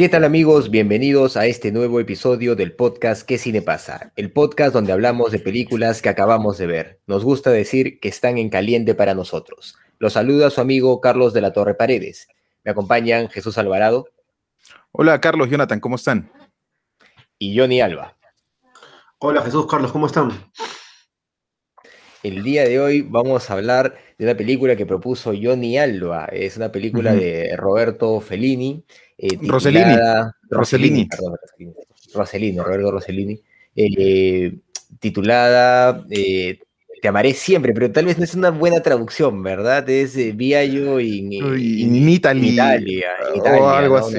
¿Qué tal amigos? Bienvenidos a este nuevo episodio del podcast ¿Qué cine pasa? El podcast donde hablamos de películas que acabamos de ver. Nos gusta decir que están en caliente para nosotros. Los saluda su amigo Carlos de la Torre Paredes. Me acompañan Jesús Alvarado. Hola Carlos, Jonathan, ¿cómo están? Y Johnny Alba. Hola Jesús, Carlos, ¿cómo están? El día de hoy vamos a hablar de una película que propuso Johnny Alba. Es una película de Roberto Fellini eh, Rossellini. Rossellini. Perdón, Rossellini, Roberto Rossellini. Eh, titulada eh, Te amaré siempre, pero tal vez no es una buena traducción, ¿verdad? Es eh, Viaggio in, in, in, Italy, in Italia. o algo así.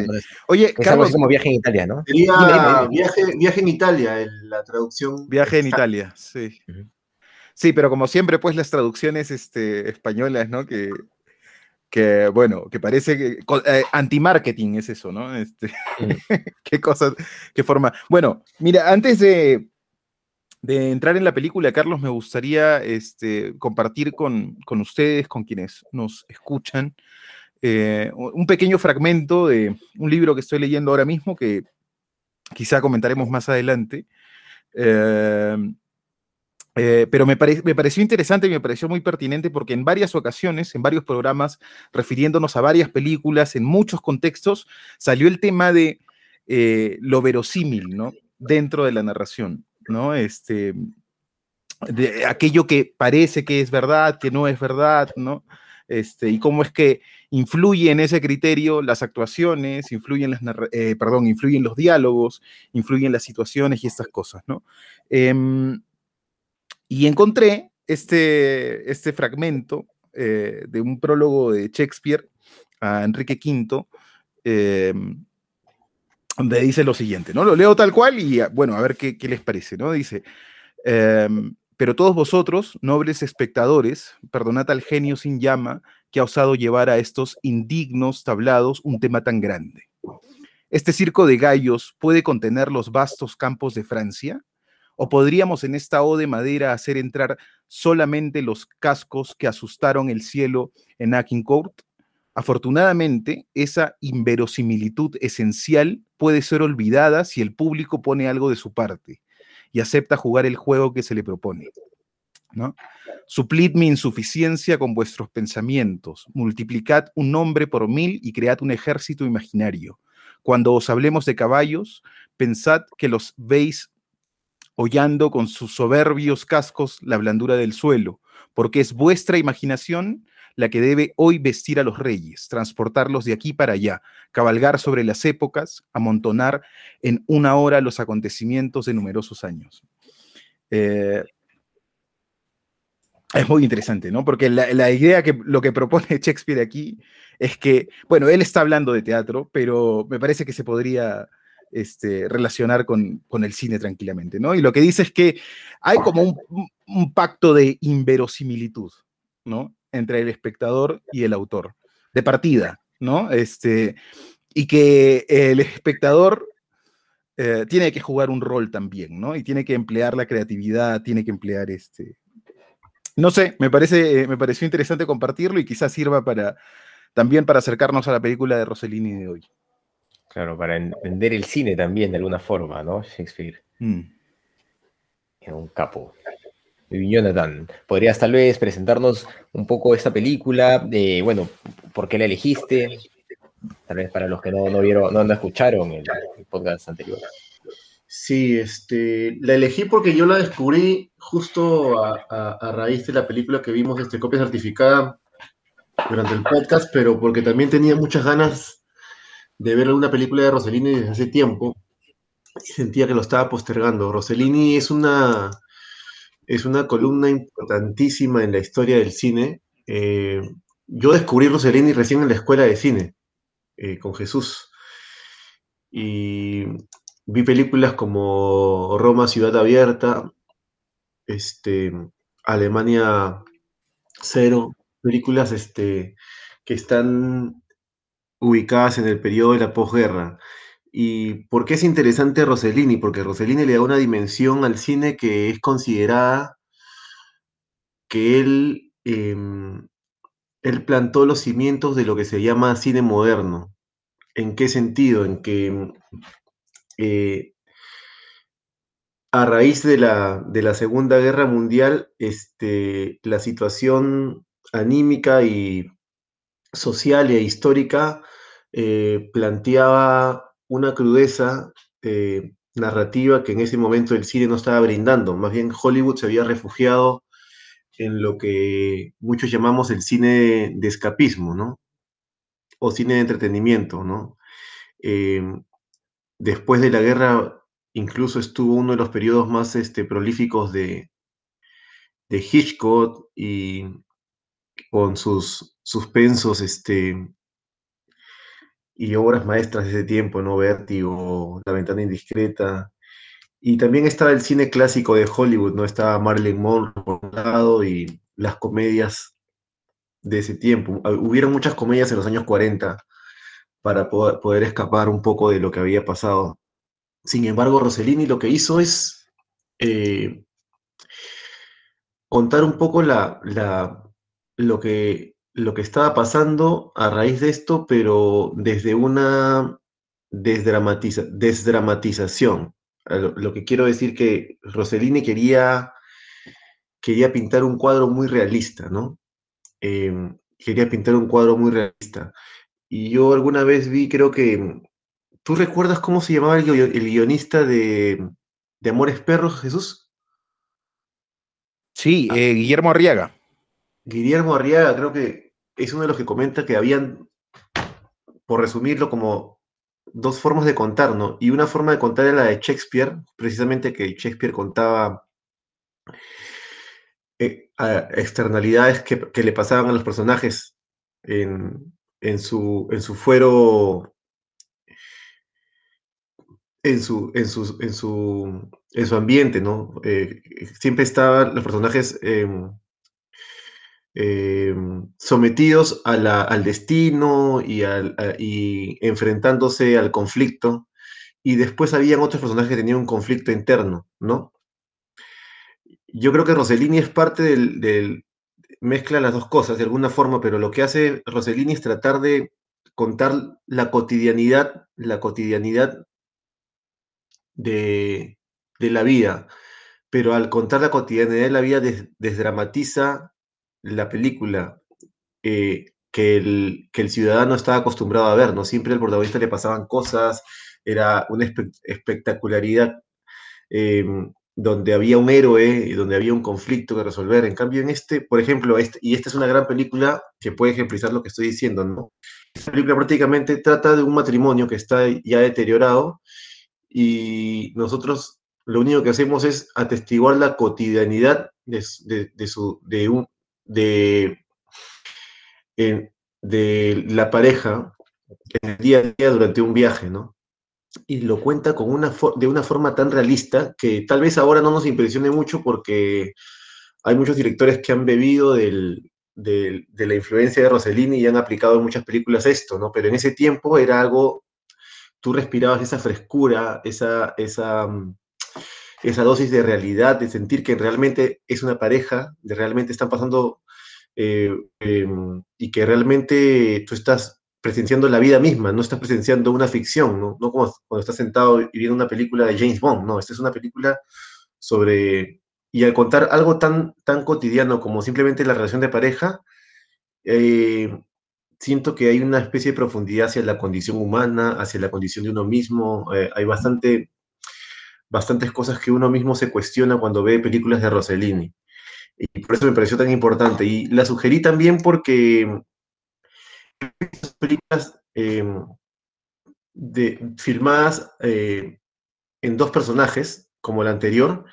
Oye, Carlos. como viaje en Italia, ¿no? Sería viaje, viaje en Italia, la traducción. Viaje en Italia, sí. Sí, pero como siempre, pues las traducciones este, españolas, ¿no? Que, que bueno, que parece que eh, anti-marketing es eso, ¿no? Este, qué cosas, qué forma. Bueno, mira, antes de, de, entrar en la película, Carlos, me gustaría este, compartir con, con ustedes, con quienes nos escuchan, eh, un pequeño fragmento de un libro que estoy leyendo ahora mismo que quizá comentaremos más adelante. Eh, eh, pero me, pareció interesante y me pareció muy pertinente porque en varias ocasiones, en varios programas, refiriéndonos a varias películas, en muchos contextos, salió el tema de eh, lo verosímil, ¿no? Dentro de la narración, ¿no? Este, de aquello que parece que es verdad, que no es verdad, ¿no? Este, y cómo es que influye en ese criterio las actuaciones, influyen las, eh, perdón, influyen los diálogos, influyen las situaciones y estas cosas, ¿no? Y encontré este, este fragmento eh, de un prólogo de Shakespeare a Enrique V, eh, donde dice lo siguiente, ¿no? Lo leo tal cual y bueno, a ver qué, qué les parece, ¿no? Dice, em, pero todos vosotros, nobles espectadores, perdonad al genio sin llama que ha osado llevar a estos indignos tablados un tema tan grande. ¿Este circo de gallos puede contener los vastos campos de Francia? ¿O podríamos en esta O de madera hacer entrar solamente los cascos que asustaron el cielo en Agincourt? Afortunadamente, esa inverosimilitud esencial puede ser olvidada si el público pone algo de su parte y acepta jugar el juego que se le propone. ¿no? Suplid mi insuficiencia con vuestros pensamientos, multiplicad un nombre por mil y cread un ejército imaginario. Cuando os hablemos de caballos, pensad que los veis hollando con sus soberbios cascos la blandura del suelo, porque es vuestra imaginación la que debe hoy vestir a los reyes, transportarlos de aquí para allá, cabalgar sobre las épocas, amontonar en una hora los acontecimientos de numerosos años. Eh, es muy interesante, ¿no? Porque la, la, idea que lo que propone Shakespeare aquí es que, bueno, él está hablando de teatro, pero me parece que se podría este, relacionar con, el cine tranquilamente, ¿no? Y lo que dice es que hay como un, pacto de inverosimilitud, ¿no? Entre el espectador y el autor, de partida, ¿no? Este, y que el espectador eh, tiene que jugar un rol también, ¿no? Y tiene que emplear la creatividad, tiene que emplear este... No sé, me, parece, me pareció interesante compartirlo y quizás sirva para, también para acercarnos a la película de Rossellini de hoy. Claro, para entender el cine también de alguna forma, ¿no? Shakespeare. Mm. Es un capo. Jonathan, ¿podrías tal vez presentarnos un poco esta película? Eh, bueno, ¿por qué la elegiste? Tal vez para los que no, vieron, no, escucharon el, podcast anterior. Sí, este, la elegí porque yo la descubrí justo a, raíz de la película que vimos, este, copia certificada durante el podcast, pero porque también tenía muchas ganas de ver una película de Rossellini desde hace tiempo y sentía que lo estaba postergando. Rossellini es una, es una columna importantísima en la historia del cine. Eh, yo descubrí Rossellini recién en la escuela de cine, eh, con Jesús. Y vi películas como Roma, Ciudad Abierta, este, Alemania Cero, películas este, que están ubicadas en el periodo de la posguerra. ¿Y por qué es interesante Rossellini? Porque Rossellini le da una dimensión al cine que es considerada que él, em, él plantó los cimientos de lo que se llama cine moderno. ¿En qué sentido? En que eh, a raíz de la, de la, Segunda Guerra Mundial, este, la situación anímica y social e histórica eh, planteaba una crudeza eh, narrativa que en ese momento el cine no estaba brindando. Más bien Hollywood se había refugiado en lo que muchos llamamos el cine de escapismo, ¿no? O cine de entretenimiento, ¿no? Em, después de la guerra, incluso estuvo uno de los periodos más este, prolíficos de, de Hitchcock y con sus suspensos este, y obras maestras de ese tiempo, ¿no? Vértigo, La ventana indiscreta. Y también estaba el cine clásico de Hollywood, ¿no? Estaba Marilyn Monroe por un lado y las comedias de ese tiempo. Ah, hubieron muchas comedias en los años 40 para poder, escapar un poco de lo que había pasado. Sin embargo, Rossellini lo que hizo es eh, contar un poco la, la, lo que lo que estaba pasando a raíz de esto, pero desde una desdramatización. Lo, que quiero decir que Rossellini quería, quería pintar un cuadro muy realista, ¿no? Em, quería pintar un cuadro muy realista. Y yo alguna vez vi, creo que... ¿Tú recuerdas cómo se llamaba el, guionista de, Amores Perros, Jesús? Sí, ah. eh, Guillermo Arriaga. Guillermo Arriaga creo que es uno de los que comenta que habían, por resumirlo, como dos formas de contar, ¿no? Y una forma de contar era la de Shakespeare, precisamente que Shakespeare contaba eh, externalidades que, le pasaban a los personajes en, su, en su fuero, en su, en su, en su, en su ambiente, ¿no? Eh, siempre estaban los personajes... Eh, sometidos al destino y, enfrentándose al conflicto. Y después habían otros personajes que tenían un conflicto interno, ¿no? Yo creo que Rossellini es parte del, mezcla las dos cosas de alguna forma, pero lo que hace Rossellini es tratar de contar la cotidianidad, la cotidianidad de, la vida. Pero al contar la cotidianidad de la vida, desdramatiza la película eh, que, el, que el ciudadano estaba acostumbrado a ver, ¿no? Siempre al protagonista le pasaban cosas, era una espectacularidad em, donde había un héroe y donde había un conflicto que resolver. En cambio, en este, por ejemplo, este, y esta es una gran película que puede ejemplizar lo que estoy diciendo, ¿no? Esta película prácticamente trata de un matrimonio que está ya deteriorado y nosotros lo único que hacemos es atestiguar la cotidianidad de, de, su, de, un, de, de la pareja en el día a día durante un viaje, ¿no? Y lo cuenta con una de una forma tan realista que tal vez ahora no nos impresione mucho porque hay muchos directores que han bebido de la influencia de Rossellini y han aplicado en muchas películas esto, ¿no? Pero en ese tiempo era algo, tú respirabas esa frescura, esa, esa, mm, esa dosis de realidad, de sentir que realmente es una pareja, de realmente están pasando eh, em, y que realmente tú estás presenciando la vida misma, no estás presenciando una ficción, ¿no? No como cuando estás sentado y viendo una película de James Bond, no, esta es una película sobre... Y al contar algo tan, tan cotidiano como simplemente la relación de pareja, eh, siento que hay una especie de profundidad hacia la condición humana, hacia la condición de uno mismo. Eh, hay bastante, bastantes cosas que uno mismo se cuestiona cuando ve películas de Rossellini. Y por eso me pareció tan importante. Y la sugerí también porque películas em, de, filmadas eh, en dos personajes, como la anterior,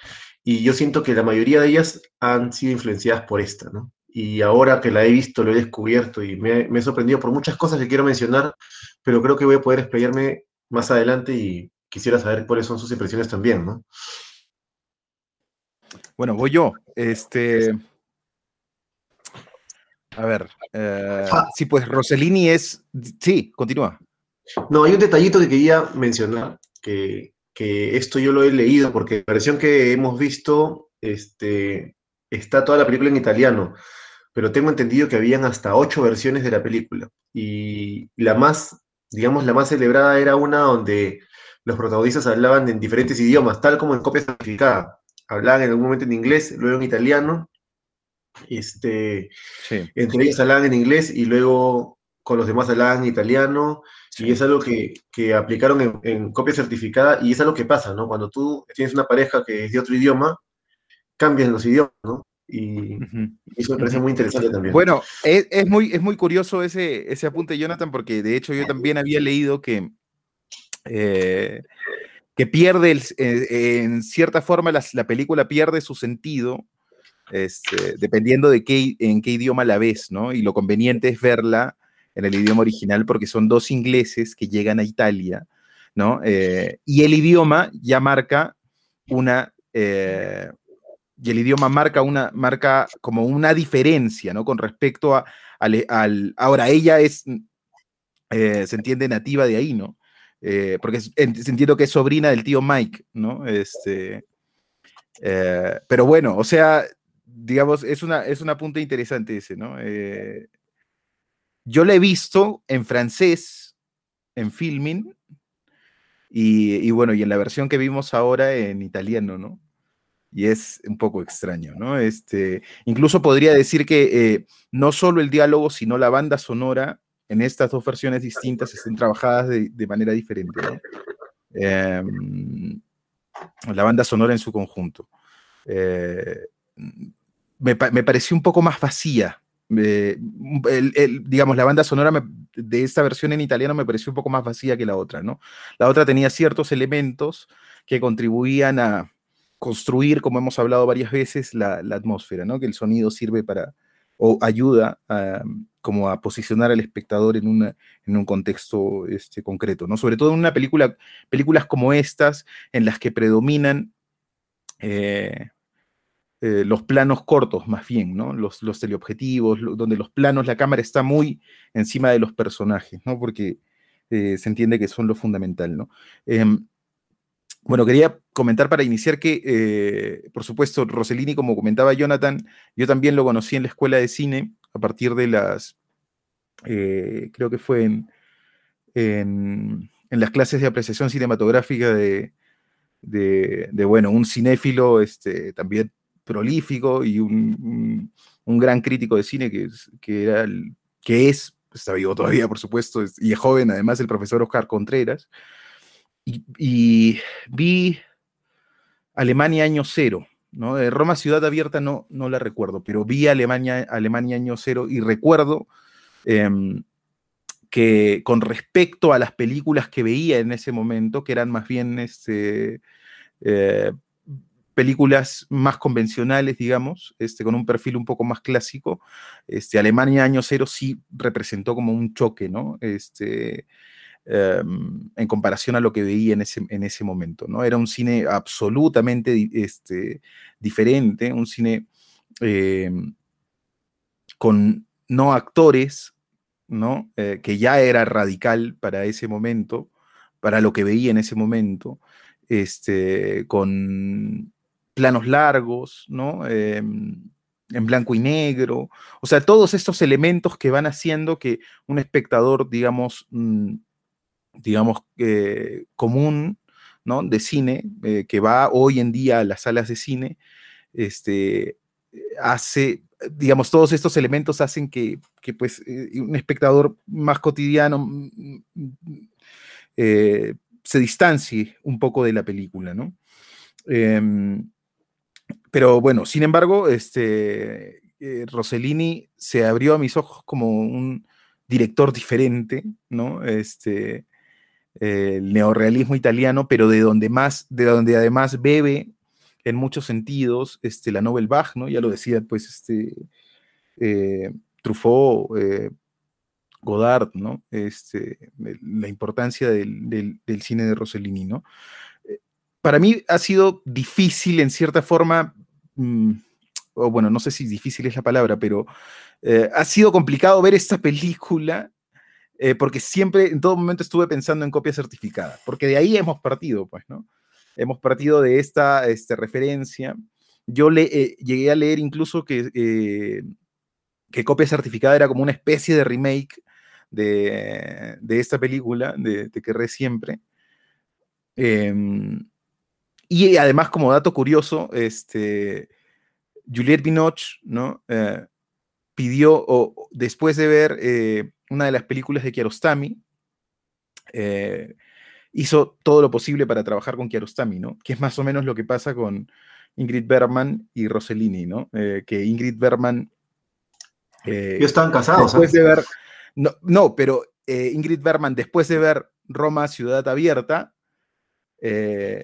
y yo siento que la mayoría de ellas han sido influenciadas por esta, ¿no? y ahora que la he visto lo he descubierto y me, me he sorprendido por muchas cosas que quiero mencionar, pero creo que voy a poder explayarme más adelante y quisiera saber cuáles son sus impresiones también, ¿no? Bueno, voy yo. Este. A ver. Eh, ah. Sí, pues Rossellini es. Sí, continúa. No, hay un detallito que quería mencionar, que, esto yo lo he leído, porque la versión que hemos visto este, está toda la película en italiano, pero tengo entendido que habían hasta ocho versiones de la película. Y la más, digamos, la más celebrada era una donde los protagonistas hablaban en diferentes idiomas, tal como en copia certificada. Hablaban en algún momento en inglés, luego en italiano. Este, Entre ellos hablaban en inglés y luego con los demás hablaban en italiano. Y es algo que, aplicaron en, copia certificada y es algo que pasa, ¿no? Cuando tú tienes una pareja que es de otro idioma, cambian los idiomas, ¿no? Y, eso me parece muy interesante también. Bueno, es, muy, es muy curioso ese, ese apunte, Jonathan, porque de hecho yo también había leído que eh, que pierde, eh, en cierta forma, la, película pierde su sentido, este, dependiendo de qué, en qué idioma la ves, ¿no? Y lo conveniente es verla en el idioma original porque son dos ingleses que llegan a Italia, ¿no? Eh, y el idioma ya marca una, y el idioma marca una, marca como una diferencia, ¿no? Con respecto a, al, ahora ella es, se entiende nativa de ahí, ¿no? Eh, porque entiendo que es sobrina del tío Mike, ¿no? Este, eh, pero bueno, o sea, digamos, es una, es una punta interesante ese, ¿no? Eh, yo la he visto en francés, en filming, y, bueno, y en la versión que vimos ahora en italiano, ¿no? Y es un poco extraño, ¿no? Este, incluso podría decir que no solo el diálogo, sino la banda sonora en estas dos versiones distintas estén trabajadas de, manera diferente. Em, la banda sonora en su conjunto. Eh, me, pareció un poco más vacía. digamos, la banda sonora de esta versión en italiano me pareció un poco más vacía que la otra, ¿no? La otra tenía ciertos elementos que contribuían a construir, como hemos hablado varias veces, la, la atmósfera, ¿no? Que el sonido sirve para, o ayuda a, como a posicionar al espectador en, una, en un contexto este, concreto, ¿no? Sobre todo en una película, películas como estas, en las que predominan eh, eh, los planos cortos, más bien, ¿no? Los, los teleobjetivos, donde los planos, la cámara está muy encima de los personajes, ¿no? Porque eh, se entiende que son lo fundamental, ¿no? Bueno, quería comentar para iniciar que, por supuesto, Rossellini, como comentaba Jonathan, yo también lo conocí en la escuela de cine a partir de las eh, creo que fue en, en, las clases de apreciación cinematográfica de, de, bueno, un cinéfilo este, también prolífico y un, un, gran crítico de cine que, que, era el, que es, está vivo todavía, por supuesto, y es joven, además, el profesor Oscar Contreras. Y, vi Alemania año cero, ¿no? De Roma Ciudad Abierta no, no la recuerdo, pero vi Alemania, Alemania año cero y recuerdo Em, que con respecto a las películas que veía en ese momento, que eran más bien este, eh, películas más convencionales, digamos, este, con un perfil un poco más clásico, este, Alemania Año Cero sí representó como un choque, ¿no? Este, em, en comparación a lo que veía en ese, en ese momento, ¿no? Era un cine absolutamente este, diferente, un cine em, con no actores, ¿no? Eh, que ya era radical para ese momento, para lo que veía en ese momento, este, con planos largos, ¿no? Em, en blanco y negro, o sea, todos estos elementos que van haciendo que un espectador, digamos, mm, digamos, común, ¿no? De cine, eh, que va hoy en día a las salas de cine, este, hace, digamos, todos estos elementos hacen que, pues, eh, un espectador más cotidiano mm, mm, eh, se distancie un poco de la película, ¿no? Em, pero bueno, sin embargo, este, Rossellini se abrió a mis ojos como un director diferente, ¿no? Este, el neorrealismo italiano, pero de donde más, de donde además bebe en muchos sentidos este, la Nobel Bach, ¿no? Ya lo decía, pues, este, Truffaut, Godard, ¿no? Este, la importancia del, cine de Rossellini, ¿no? Para mí ha sido difícil, en cierta forma, mm, o bueno, no sé si difícil es la palabra, pero ha sido complicado ver esta película eh, porque siempre, en todo momento estuve pensando en copia certificada, porque de ahí hemos partido, pues, ¿no? Hemos partido de esta este, referencia. Yo eh, llegué a leer incluso que, eh, que copia certificada era como una especie de remake de, de esta película, de Te querré siempre. Em, y además, como dato curioso, este, Juliette Binoche, ¿no? pidió, o después de ver una de las películas de Kiarostami, eh, hizo todo lo posible para trabajar con Kiarostami, ¿no? Que es más o menos lo que pasa con Ingrid Bergman y Rossellini, ¿no? Eh, que Ingrid Bergman... Eh, estaban casados. Después de ver... No, no pero Ingrid Bergman, después de ver Roma, Ciudad Abierta,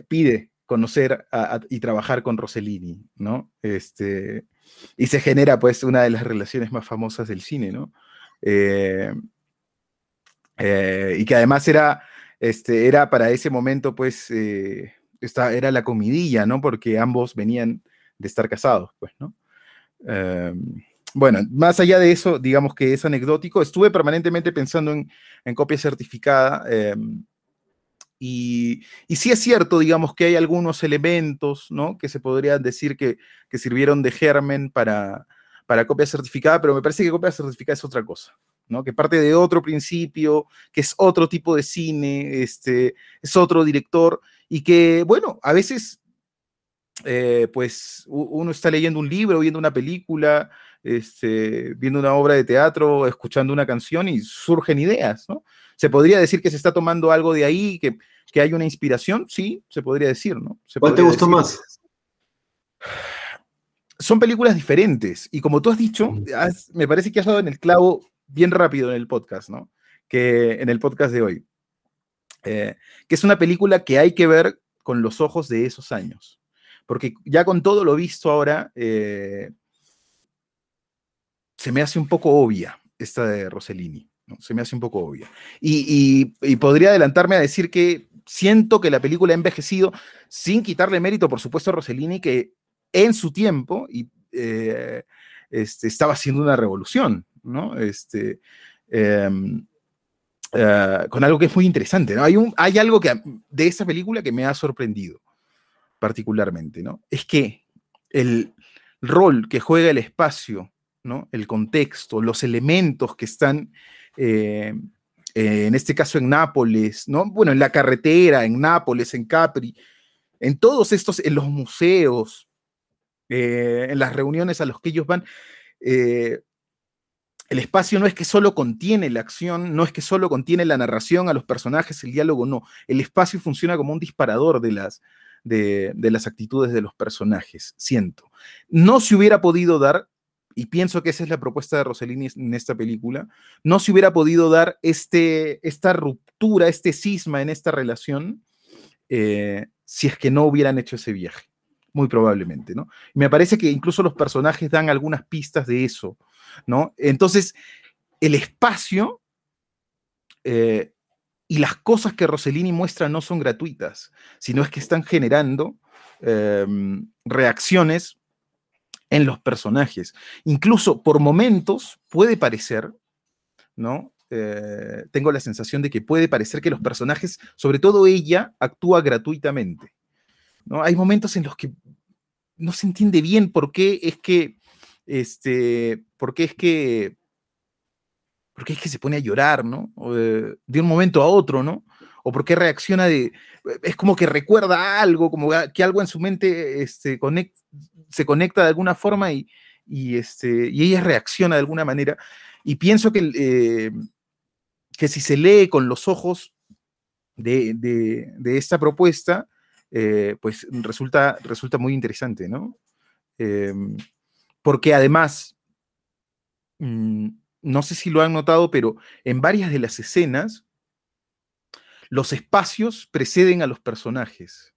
pide conocer y trabajar con Rossellini, ¿no? Este, y se genera, pues, una de las relaciones más famosas del cine, ¿no? Eh, eh, y que además era, este, era para ese momento, pues, eh, esta, era la comidilla, ¿no? Porque ambos venían de estar casados, pues, ¿no? bueno, más allá de eso, digamos que es anecdótico. Estuve permanentemente pensando en, en copia certificada. Y, y, sí es cierto, digamos, que hay algunos elementos, ¿no? Que se podrían decir que, que sirvieron de germen para, para copia certificada, pero me parece que copia certificada es otra cosa, ¿no? Que parte de otro principio, que es otro tipo de cine, este, es otro director y que, bueno, a veces, eh, pues uno está leyendo un libro, viendo una película, este, viendo una obra de teatro, escuchando una canción y surgen ideas, ¿no? Se podría decir que se está tomando algo de ahí, que, que hay una inspiración, sí, se podría decir, ¿no? ¿Cuál te gustó más? Son películas diferentes. Y como tú has dicho, me parece que has dado en el clavo bien rápido en el podcast, ¿no? Que en el podcast de hoy. Eh, que es una película que hay que ver con los ojos de esos años. Porque ya con todo lo visto ahora, eh, se me hace un poco obvia esta de Rossellini. ¿no? Se me hace un poco obvia. Y, y, podría adelantarme a decir que siento que la película ha envejecido, sin quitarle mérito, por supuesto, a Rossellini, que en su tiempo y, eh, este, estaba haciendo una revolución, ¿no? Este, em, eh, con algo que es muy interesante, ¿no? Hay, un, hay algo que, de esa película que me ha sorprendido particularmente, ¿no? Es que el rol que juega el espacio, ¿no? El contexto, los elementos que están, eh, en este caso en Nápoles, ¿no? Bueno, en la carretera, en Nápoles, en Capri, en todos estos, en los museos, eh, en las reuniones a los que ellos van, eh, el espacio no es que solo contiene la acción, no es que solo contiene la narración a los personajes, el diálogo, no. El espacio funciona como un disparador de las, de, las actitudes de los personajes, siento. No se hubiera podido dar, y pienso que esa es la propuesta de Rossellini en esta película, no se hubiera podido dar este, esta ruptura, este cisma en esta relación, eh, si es que no hubieran hecho ese viaje muy probablemente, ¿no? Me parece que incluso los personajes dan algunas pistas de eso, ¿no? Entonces, el espacio eh, y las cosas que Rossellini muestra no son gratuitas, sino es que están generando em, reacciones en los personajes. Incluso por momentos puede parecer, ¿no? Eh, tengo la sensación de que puede parecer que los personajes, sobre todo ella, actúa gratuitamente. ¿no? Hay momentos en los que no se entiende bien por qué es que, este, por es que, por qué es que se pone a llorar, ¿no? de un momento a otro, ¿no? O por qué reacciona de, es como que recuerda algo, como que algo en su mente este, se conecta de alguna forma y, este, y ella reacciona de alguna manera. Y pienso que, eh, que si se lee con los ojos de, de esta propuesta, eh, pues resulta, resulta muy interesante, ¿no? Em, porque además, mm, no sé si lo han notado, pero en varias de las escenas, los espacios preceden a los personajes.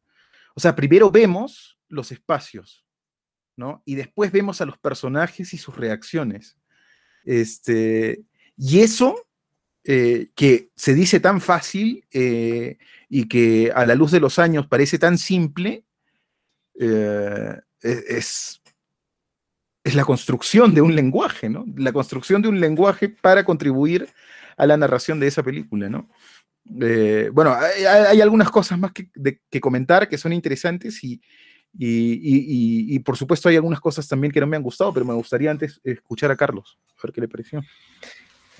O sea, primero vemos los espacios, ¿no? Y después vemos a los personajes y sus reacciones. Este, y eso eh, que se dice tan fácil eh, y que a la luz de los años parece tan simple, eh, es, es la construcción de un lenguaje, ¿no? La construcción de un lenguaje para contribuir a la narración de esa película, ¿no? bueno, hay, algunas cosas más que, que, comentar que son interesantes y, y, por supuesto hay algunas cosas también que no me han gustado, pero me gustaría antes escuchar a Carlos, a ver qué le pareció.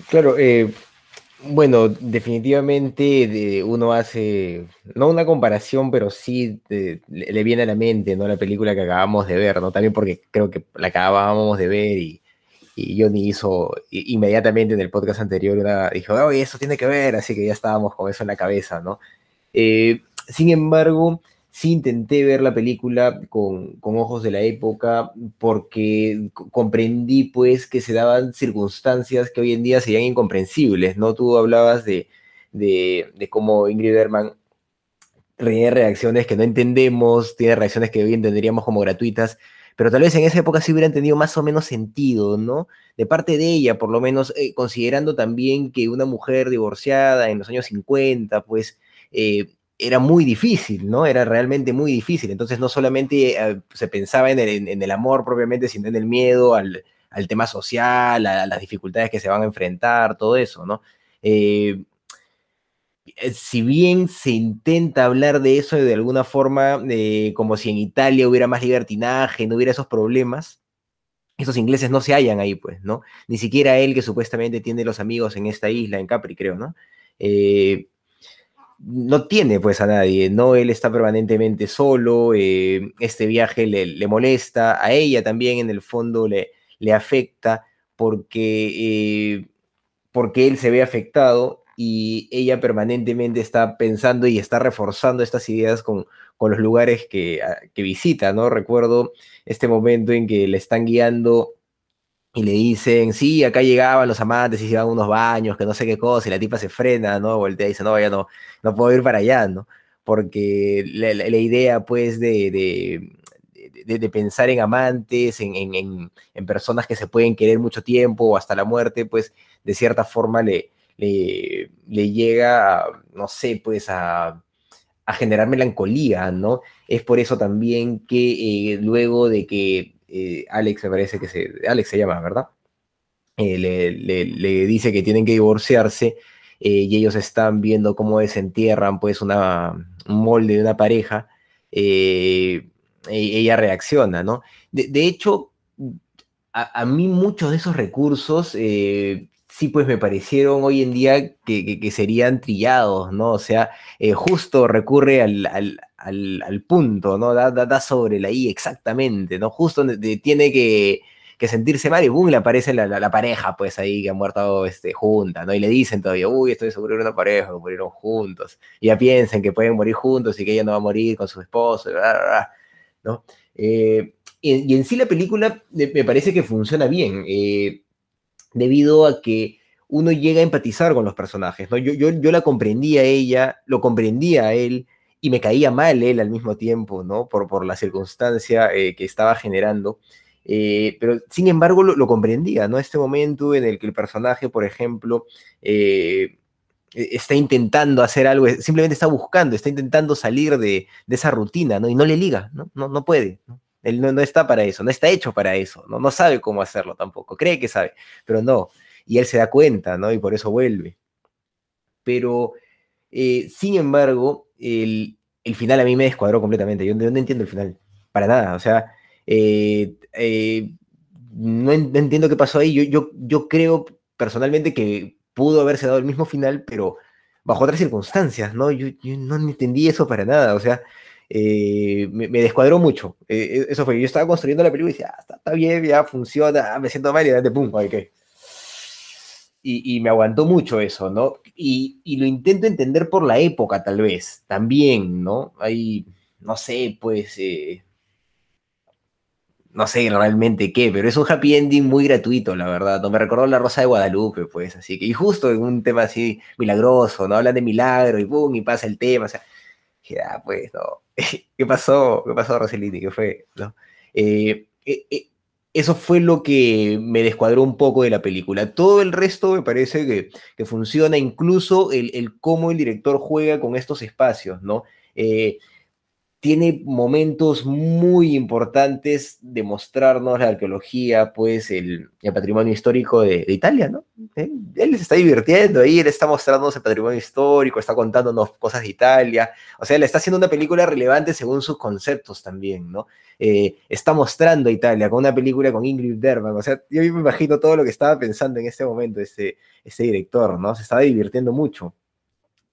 Claro, eh, bueno, definitivamente uno hace, no una comparación, pero sí le, viene a la mente, ¿no? La película que acabamos de ver, ¿no? También porque creo que la acabábamos de ver y, y Johnny hizo inmediatamente en el podcast anterior una, dijo, oye, eso tiene que ver, así que ya estábamos con eso en la cabeza, ¿no? Eh, sin embargo, sí intenté ver la película con, ojos de la época porque comprendí pues que se daban circunstancias que hoy en día serían incomprensibles, ¿no? Tú hablabas de, de, cómo Ingrid Bergman tiene reacciones que no entendemos, tiene reacciones que hoy entenderíamos como gratuitas, pero tal vez en esa época sí hubieran tenido más o menos sentido, ¿no? De parte de ella, por lo menos, eh, considerando también que una mujer divorciada en los años 50, pues... Eh, era muy difícil, ¿no? Era realmente muy difícil. Entonces no solamente eh, se pensaba en el, amor propiamente, sino en el miedo al, tema social, a, las dificultades que se van a enfrentar, todo eso, ¿no? Eh, eh, si bien se intenta hablar de eso de alguna forma, como si en Italia hubiera más libertinaje, no hubiera esos problemas, esos ingleses no se hallan ahí, pues, ¿no? Ni siquiera él que supuestamente tiene los amigos en esta isla, en Capri, creo, ¿no? No tiene pues a nadie, ¿no? Él está permanentemente solo, eh, este viaje le, molesta, a ella también en el fondo le, le afecta porque, eh, porque él se ve afectado y ella permanentemente está pensando y está reforzando estas ideas con, con los lugares que, que visita, ¿no? Recuerdo este momento en que le están guiando y le dicen, sí, acá llegaban los amantes y se iban unos baños, que no sé qué cosa, y la tipa se frena, ¿no? Voltea y dice, no, ya no, no puedo ir para allá, ¿no? Porque la, idea, pues, de, de, pensar en amantes, en, en, personas que se pueden querer mucho tiempo o hasta la muerte, pues, de cierta forma le, le, le llega, no sé, pues, a, a generar melancolía, ¿no? Es por eso también que eh, luego de que eh, Alex me parece que se, Alex se llama, ¿verdad? Eh, le, dice que tienen que divorciarse eh, y ellos están viendo cómo desentierran pues una, un molde de una pareja, e, ella reacciona, ¿no? De, hecho, a, mí muchos de esos recursos sí pues me parecieron hoy en día que, serían trillados, ¿no? O sea, justo recurre al, al, punto, ¿no? Da, da, sobre la I exactamente, ¿no? Justo tiene que, sentirse mal y boom, le aparece la, pareja, pues ahí que ha muerto este, junta, ¿no? Y le dicen todavía, uy, estoy seguro de una pareja, que murieron juntos. Y ya piensen que pueden morir juntos y que ella no va a morir con su esposo, ¿no? Eh, y, en sí la película me parece que funciona bien, eh, debido a que uno llega a empatizar con los personajes, ¿no? Yo, yo, yo la comprendía a ella, lo comprendía a él, y me caía mal él al mismo tiempo, ¿no? Por, por la circunstancia eh, que estaba generando. Eh, pero sin embargo lo, comprendía, ¿no? Este momento en el que el personaje, por ejemplo, eh, e, está intentando hacer algo, simplemente está buscando, está intentando salir de, esa rutina, ¿no? Y no le liga, ¿no? No, no puede. Él no, está para eso, no está hecho para eso, ¿no? No sabe cómo hacerlo tampoco, cree que sabe, pero no. Y él se da cuenta, ¿no? Y por eso vuelve. Pero, sin embargo, el, final a mí me descuadró completamente. Yo, no entiendo el final, para nada. O sea, eh, eh, no, entiendo qué pasó ahí. Yo, yo, yo creo personalmente que pudo haberse dado el mismo final, pero bajo otras circunstancias, ¿no? Yo, no entendí eso para nada. O sea, eh, me, descuadró mucho. eso fue, yo estaba construyendo la película y decía, ah, está, bien, ya funciona, me siento mal y de pum, ok y, me aguantó mucho eso, ¿no? Y, lo intento entender por la época, tal vez, también, ¿no? Hay, no sé, pues, eh, no sé realmente qué, pero es un happy ending muy gratuito, la verdad. No me recordó La Rosa de Guadalupe, pues, así que, y justo en un tema así milagroso, ¿no? Hablan de milagro y boom, y pasa el tema, o sea, ya, pues, no. ¿Qué pasó? ¿Qué pasó, Roselini? ¿Qué fue? ¿No? Eh, eh, eso fue lo que me descuadró un poco de la película. Todo el resto me parece que, funciona, incluso el, el, cómo el director juega con estos espacios, ¿no? Eh, tiene momentos muy importantes de mostrarnos la arqueología, pues el, patrimonio histórico de, Italia, ¿no? Él, se está divirtiendo ahí, él está mostrándonos el patrimonio histórico, está contándonos cosas de Italia, o sea, le está haciendo una película relevante según sus conceptos también, ¿no? Eh, está mostrando a Italia con una película con Ingrid Bergman, o sea, yo me imagino todo lo que estaba pensando en este momento este, este director, ¿no? Se estaba divirtiendo mucho.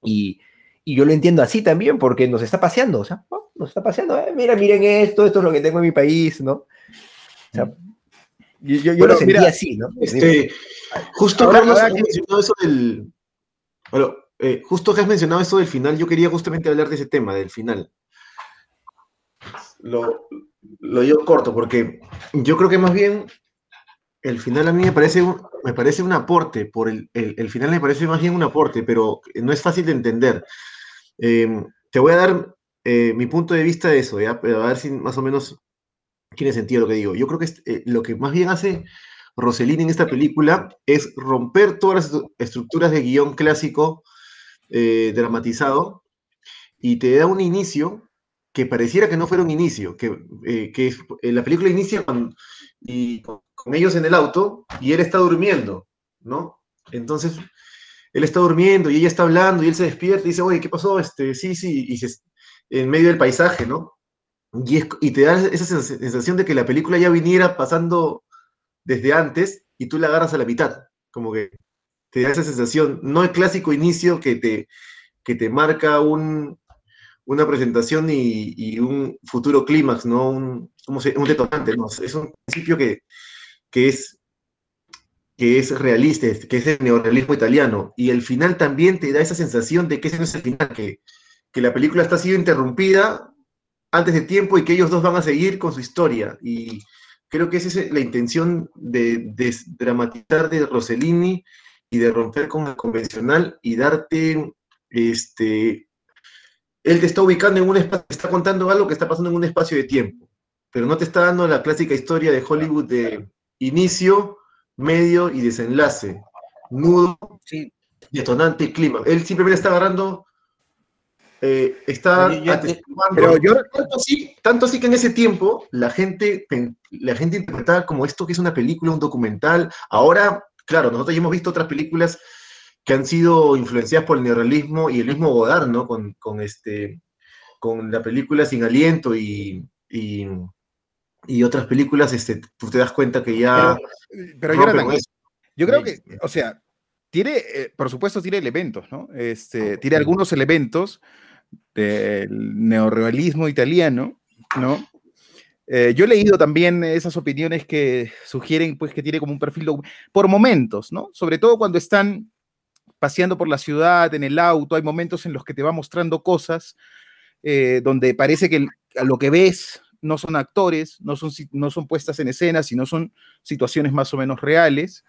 Y, y yo lo entiendo así también, porque nos está paseando, o sea, nos está paseando, eh, mira, miren esto, esto es lo que tengo en mi país, ¿no? O sea, yo, lo sentí así, ¿no? Este, justo Carlos has mencionado eso del. Bueno, eh, justo que has mencionado eso del final, yo quería justamente hablar de ese tema, del final. Lo, lo digo corto, porque yo creo que más bien el final a mí me parece un, me parece un aporte, por el, el, el, final me parece más bien un aporte, pero no es fácil de entender. Em, te voy a dar eh, mi punto de vista de eso, ¿ya? a ver si más o menos tiene sentido lo que digo. Yo creo que eh, lo que más bien hace Rossellini en esta película es romper todas las estructuras de guion clásico eh, dramatizado y te da un inicio que pareciera que no fuera un inicio, que, que la película inicia con, ellos en el auto y él está durmiendo, ¿no? Entonces, él está durmiendo y ella está hablando y él se despierta y dice, oye, ¿qué pasó? Este, sí, sí, y se, en medio del paisaje, ¿no? Y, y te da esa sensación de que la película ya viniera pasando desde antes y tú la agarras a la mitad, como que te da esa sensación, no el clásico inicio que te, que te marca un, una presentación y, un futuro clímax, ¿no? Un, como un detonante, ¿no? Es un principio que, que es que es realista, que es el neorealismo italiano, y el final también te da esa sensación de que ese no es el final, que, que la película está siendo interrumpida antes de tiempo y que ellos dos van a seguir con su historia. Y creo que esa es la intención de, dramatizar de Rossellini y de romper con el convencional y darte, este, él te está ubicando en un espacio, está contando algo que está pasando en un espacio de tiempo, pero no te está dando la clásica historia de Hollywood de inicio, medio y desenlace, nudo, detonante y clima. Él simplemente está agarrando, eh, está pero yo, tanto, así, tanto así que en ese tiempo la gente, la gente interpretaba como esto que es una película, un documental. Ahora, claro, nosotros ya hemos visto otras películas que han sido influenciadas por el neorrealismo y el mismo Godard, ¿no? Con, con este, con la película Sin Aliento y, y y otras películas, este, tú te das cuenta que ya... Pero, yo creo que, o sea, tiene, eh, por supuesto, tiene elementos, ¿no? Este, tiene algunos elementos del neorrealismo italiano, ¿no? Eh, yo he leído también esas opiniones que sugieren, pues, que tiene como un perfil por momentos, ¿no? Sobre todo cuando están paseando por la ciudad, en el auto, hay momentos en los que te va mostrando cosas eh, donde parece que lo que ves no son actores, no son, no son puestas en escena, sino son situaciones más o menos reales.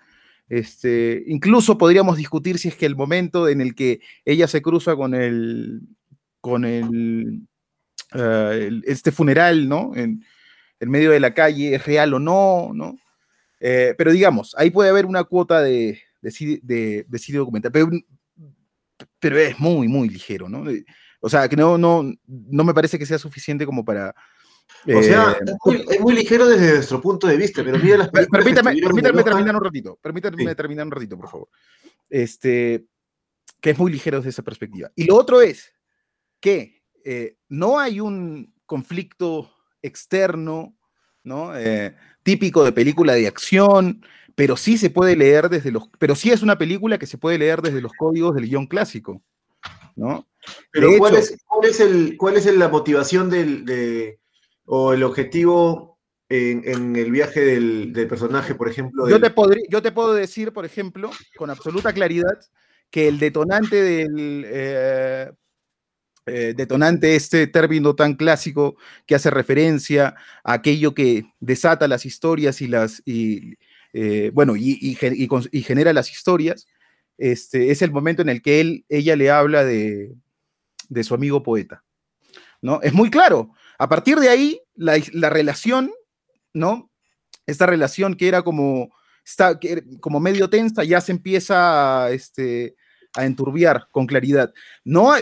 Este, incluso podríamos discutir si es que el momento en el que ella se cruza con el, con el, eh, este funeral, ¿no? En, medio de la calle, es real o no, ¿no? Eh, pero digamos, ahí puede haber una cuota de, de, de, documental, pero, pero, es muy, muy ligero, ¿no? O sea, que no, no, no me parece que sea suficiente como para, o sea, eh, es, muy, ligero desde nuestro punto de vista, pero mira las Permítame, permítame terminar un ratito, permítame terminar un ratito, por favor. Este, que es muy ligero desde esa perspectiva. Y lo otro es que eh, no hay un conflicto externo, ¿no? Eh, típico de película de acción, pero sí se puede leer desde los, pero sí es una película que se puede leer desde los códigos del guion clásico, ¿no? Pero ¿cuál, es, cuál, es el, ¿cuál es la motivación del, de, o el objetivo en, el viaje del, personaje, por ejemplo. Yo, te yo te puedo decir, por ejemplo, con absoluta claridad, que el detonante del eh, eh, detonante, este término tan clásico que hace referencia a aquello que desata las historias y las y, eh, bueno y, y, genera las historias, este, es el momento en el que él, ella le habla de, de su amigo poeta. ¿no? Es muy claro. A partir de ahí, la, relación, ¿no? esta relación que era como, está, como medio tensa ya se empieza a, este, enturbiar con claridad. No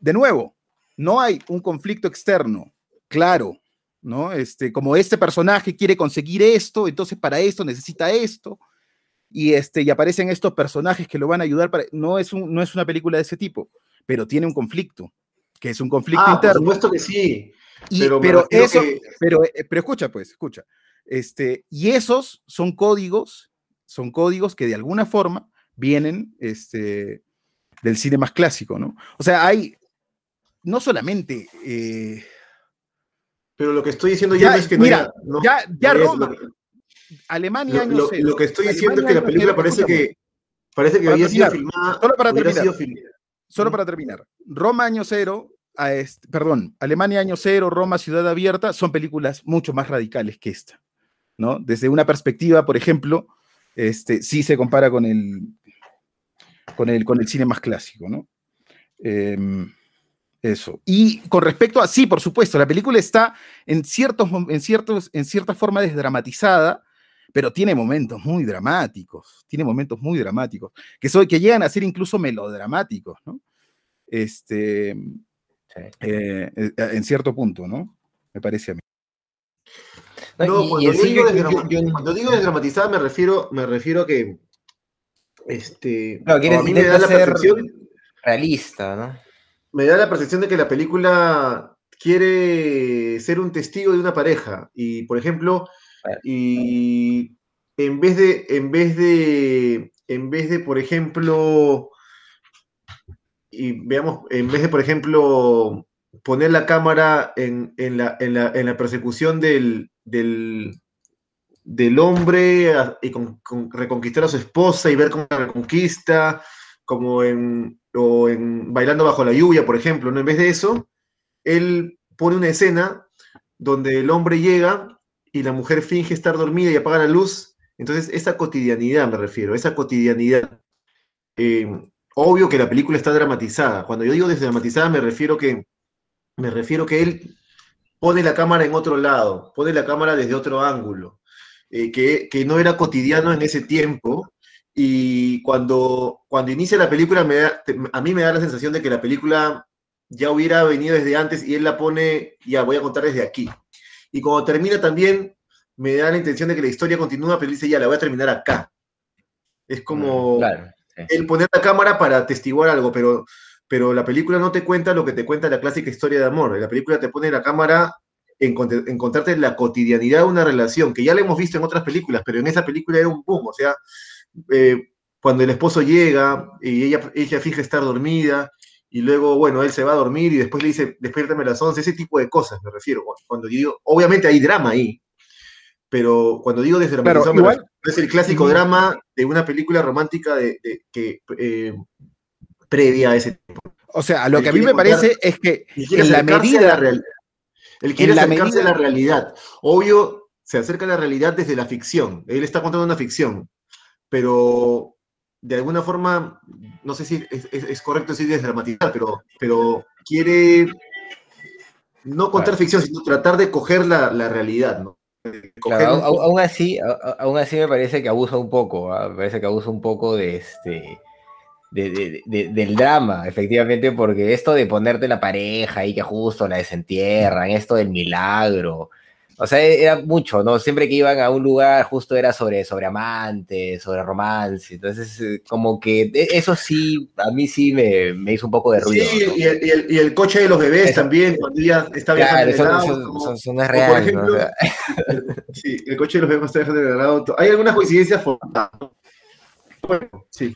de nuevo, no hay un conflicto externo, claro, ¿no? Este, como este personaje quiere conseguir esto, entonces para esto necesita esto, y, este, y aparecen estos personajes que lo van a ayudar. Para, no, es un, no es una película de ese tipo, pero tiene un conflicto, que es un conflicto ah, interno. Por supuesto que sí. pero, eso, pero, eh, pero escucha, pues, escucha. Este, y esos son códigos, son códigos que de alguna forma vienen este, del cine más clásico, ¿no? O sea, hay no solamente. Eh, pero lo que estoy diciendo ya, es que mira, ya, ya Roma, Alemania año lo, lo, que estoy diciendo es que la película parece que parece que había sido filmada. Solo para terminar. Solo para terminar. Roma año cero, perdón, Alemania año cero, Roma ciudad abierta, son películas mucho más radicales que esta. ¿no? Desde una perspectiva, por ejemplo, este, sí se compara con el, con el, con el cine más clásico, ¿no? Em, eso. Y con respecto a, sí, por supuesto, la película está en, ciertos, en, ciertos, en cierta forma desdramatizada, pero tiene momentos muy dramáticos, tiene momentos muy dramáticos, que, que llegan a ser incluso melodramáticos, ¿no? Este, eh, eh, en cierto punto, ¿no? Me parece a mí. No, cuando, digo desdramatizada me refiero, me refiero a que este, a mí me da la percepción realista, ¿no? Me da la percepción de que la película quiere ser un testigo de una pareja y, por ejemplo, y en vez de, en vez de, en vez de, por ejemplo, y veamos, en vez de, por ejemplo, poner la cámara en, la, en la, persecución del, del, hombre y con, reconquistar a su esposa y ver cómo la reconquista, como en, o en Bailando bajo la lluvia, por ejemplo, ¿no? En vez de eso, él pone una escena donde el hombre llega y la mujer finge estar dormida y apaga la luz. Entonces, esa cotidianidad me refiero, esa cotidianidad. Eh, obvio que la película está dramatizada. Cuando yo digo desdramatizada, me refiero que me refiero que él pone la cámara en otro lado, pone la cámara desde otro ángulo, eh, que, no era cotidiano en ese tiempo. Y cuando, cuando inicia la película, me a mí me da la sensación de que la película ya hubiera venido desde antes y él la pone, ya voy a contar desde aquí. Y cuando termina también, me da la intención de que la historia continúa, pero dice, ya la voy a terminar acá. Es como mm, el poner la cámara para atestiguar algo, pero pero la película no te cuenta lo que te cuenta la clásica historia de amor. La película te pone la cámara en encontrarte en la cotidianidad de una relación, que ya la hemos visto en otras películas, pero en esa película era un boom, o sea, eh, cuando el esposo llega y ella, ella fija estar dormida, y luego, bueno, él se va a dormir y después le dice, despiértame a las 11, ese tipo de cosas me refiero. Cuando digo, obviamente hay drama ahí, pero cuando digo desde la es el clásico drama de una película romántica de, que eh, previa a ese tiempo. O sea, lo que a mí me parece es que en la medida... real, él quiere acercarse a la realidad. Obvio, se acerca a la realidad desde la ficción. Él está contando una ficción, pero de alguna forma, no sé si es, correcto decir desdramatizar, pero, pero quiere no contar ficción, sino tratar de coger la, realidad, ¿no? aún, así, aún así me parece que abusa un poco, ¿ah? me parece que abusa un poco de este del drama, efectivamente, porque esto de ponerte la pareja y que justo la desentierran, esto del milagro, o sea, e, era mucho, ¿no? Siempre que iban a un lugar justo era sobre, sobre amantes, sobre romance, entonces eh, como que e, eso sí, a mí sí me, me hizo un poco de ruido. Sí, y, el, y, el, coche de los bebés también, cuando ya está viajando claro, eso, eso, no es real. sí, el coche de los bebés está viajando en el auto. Hay algunas coincidencias Bueno, sí.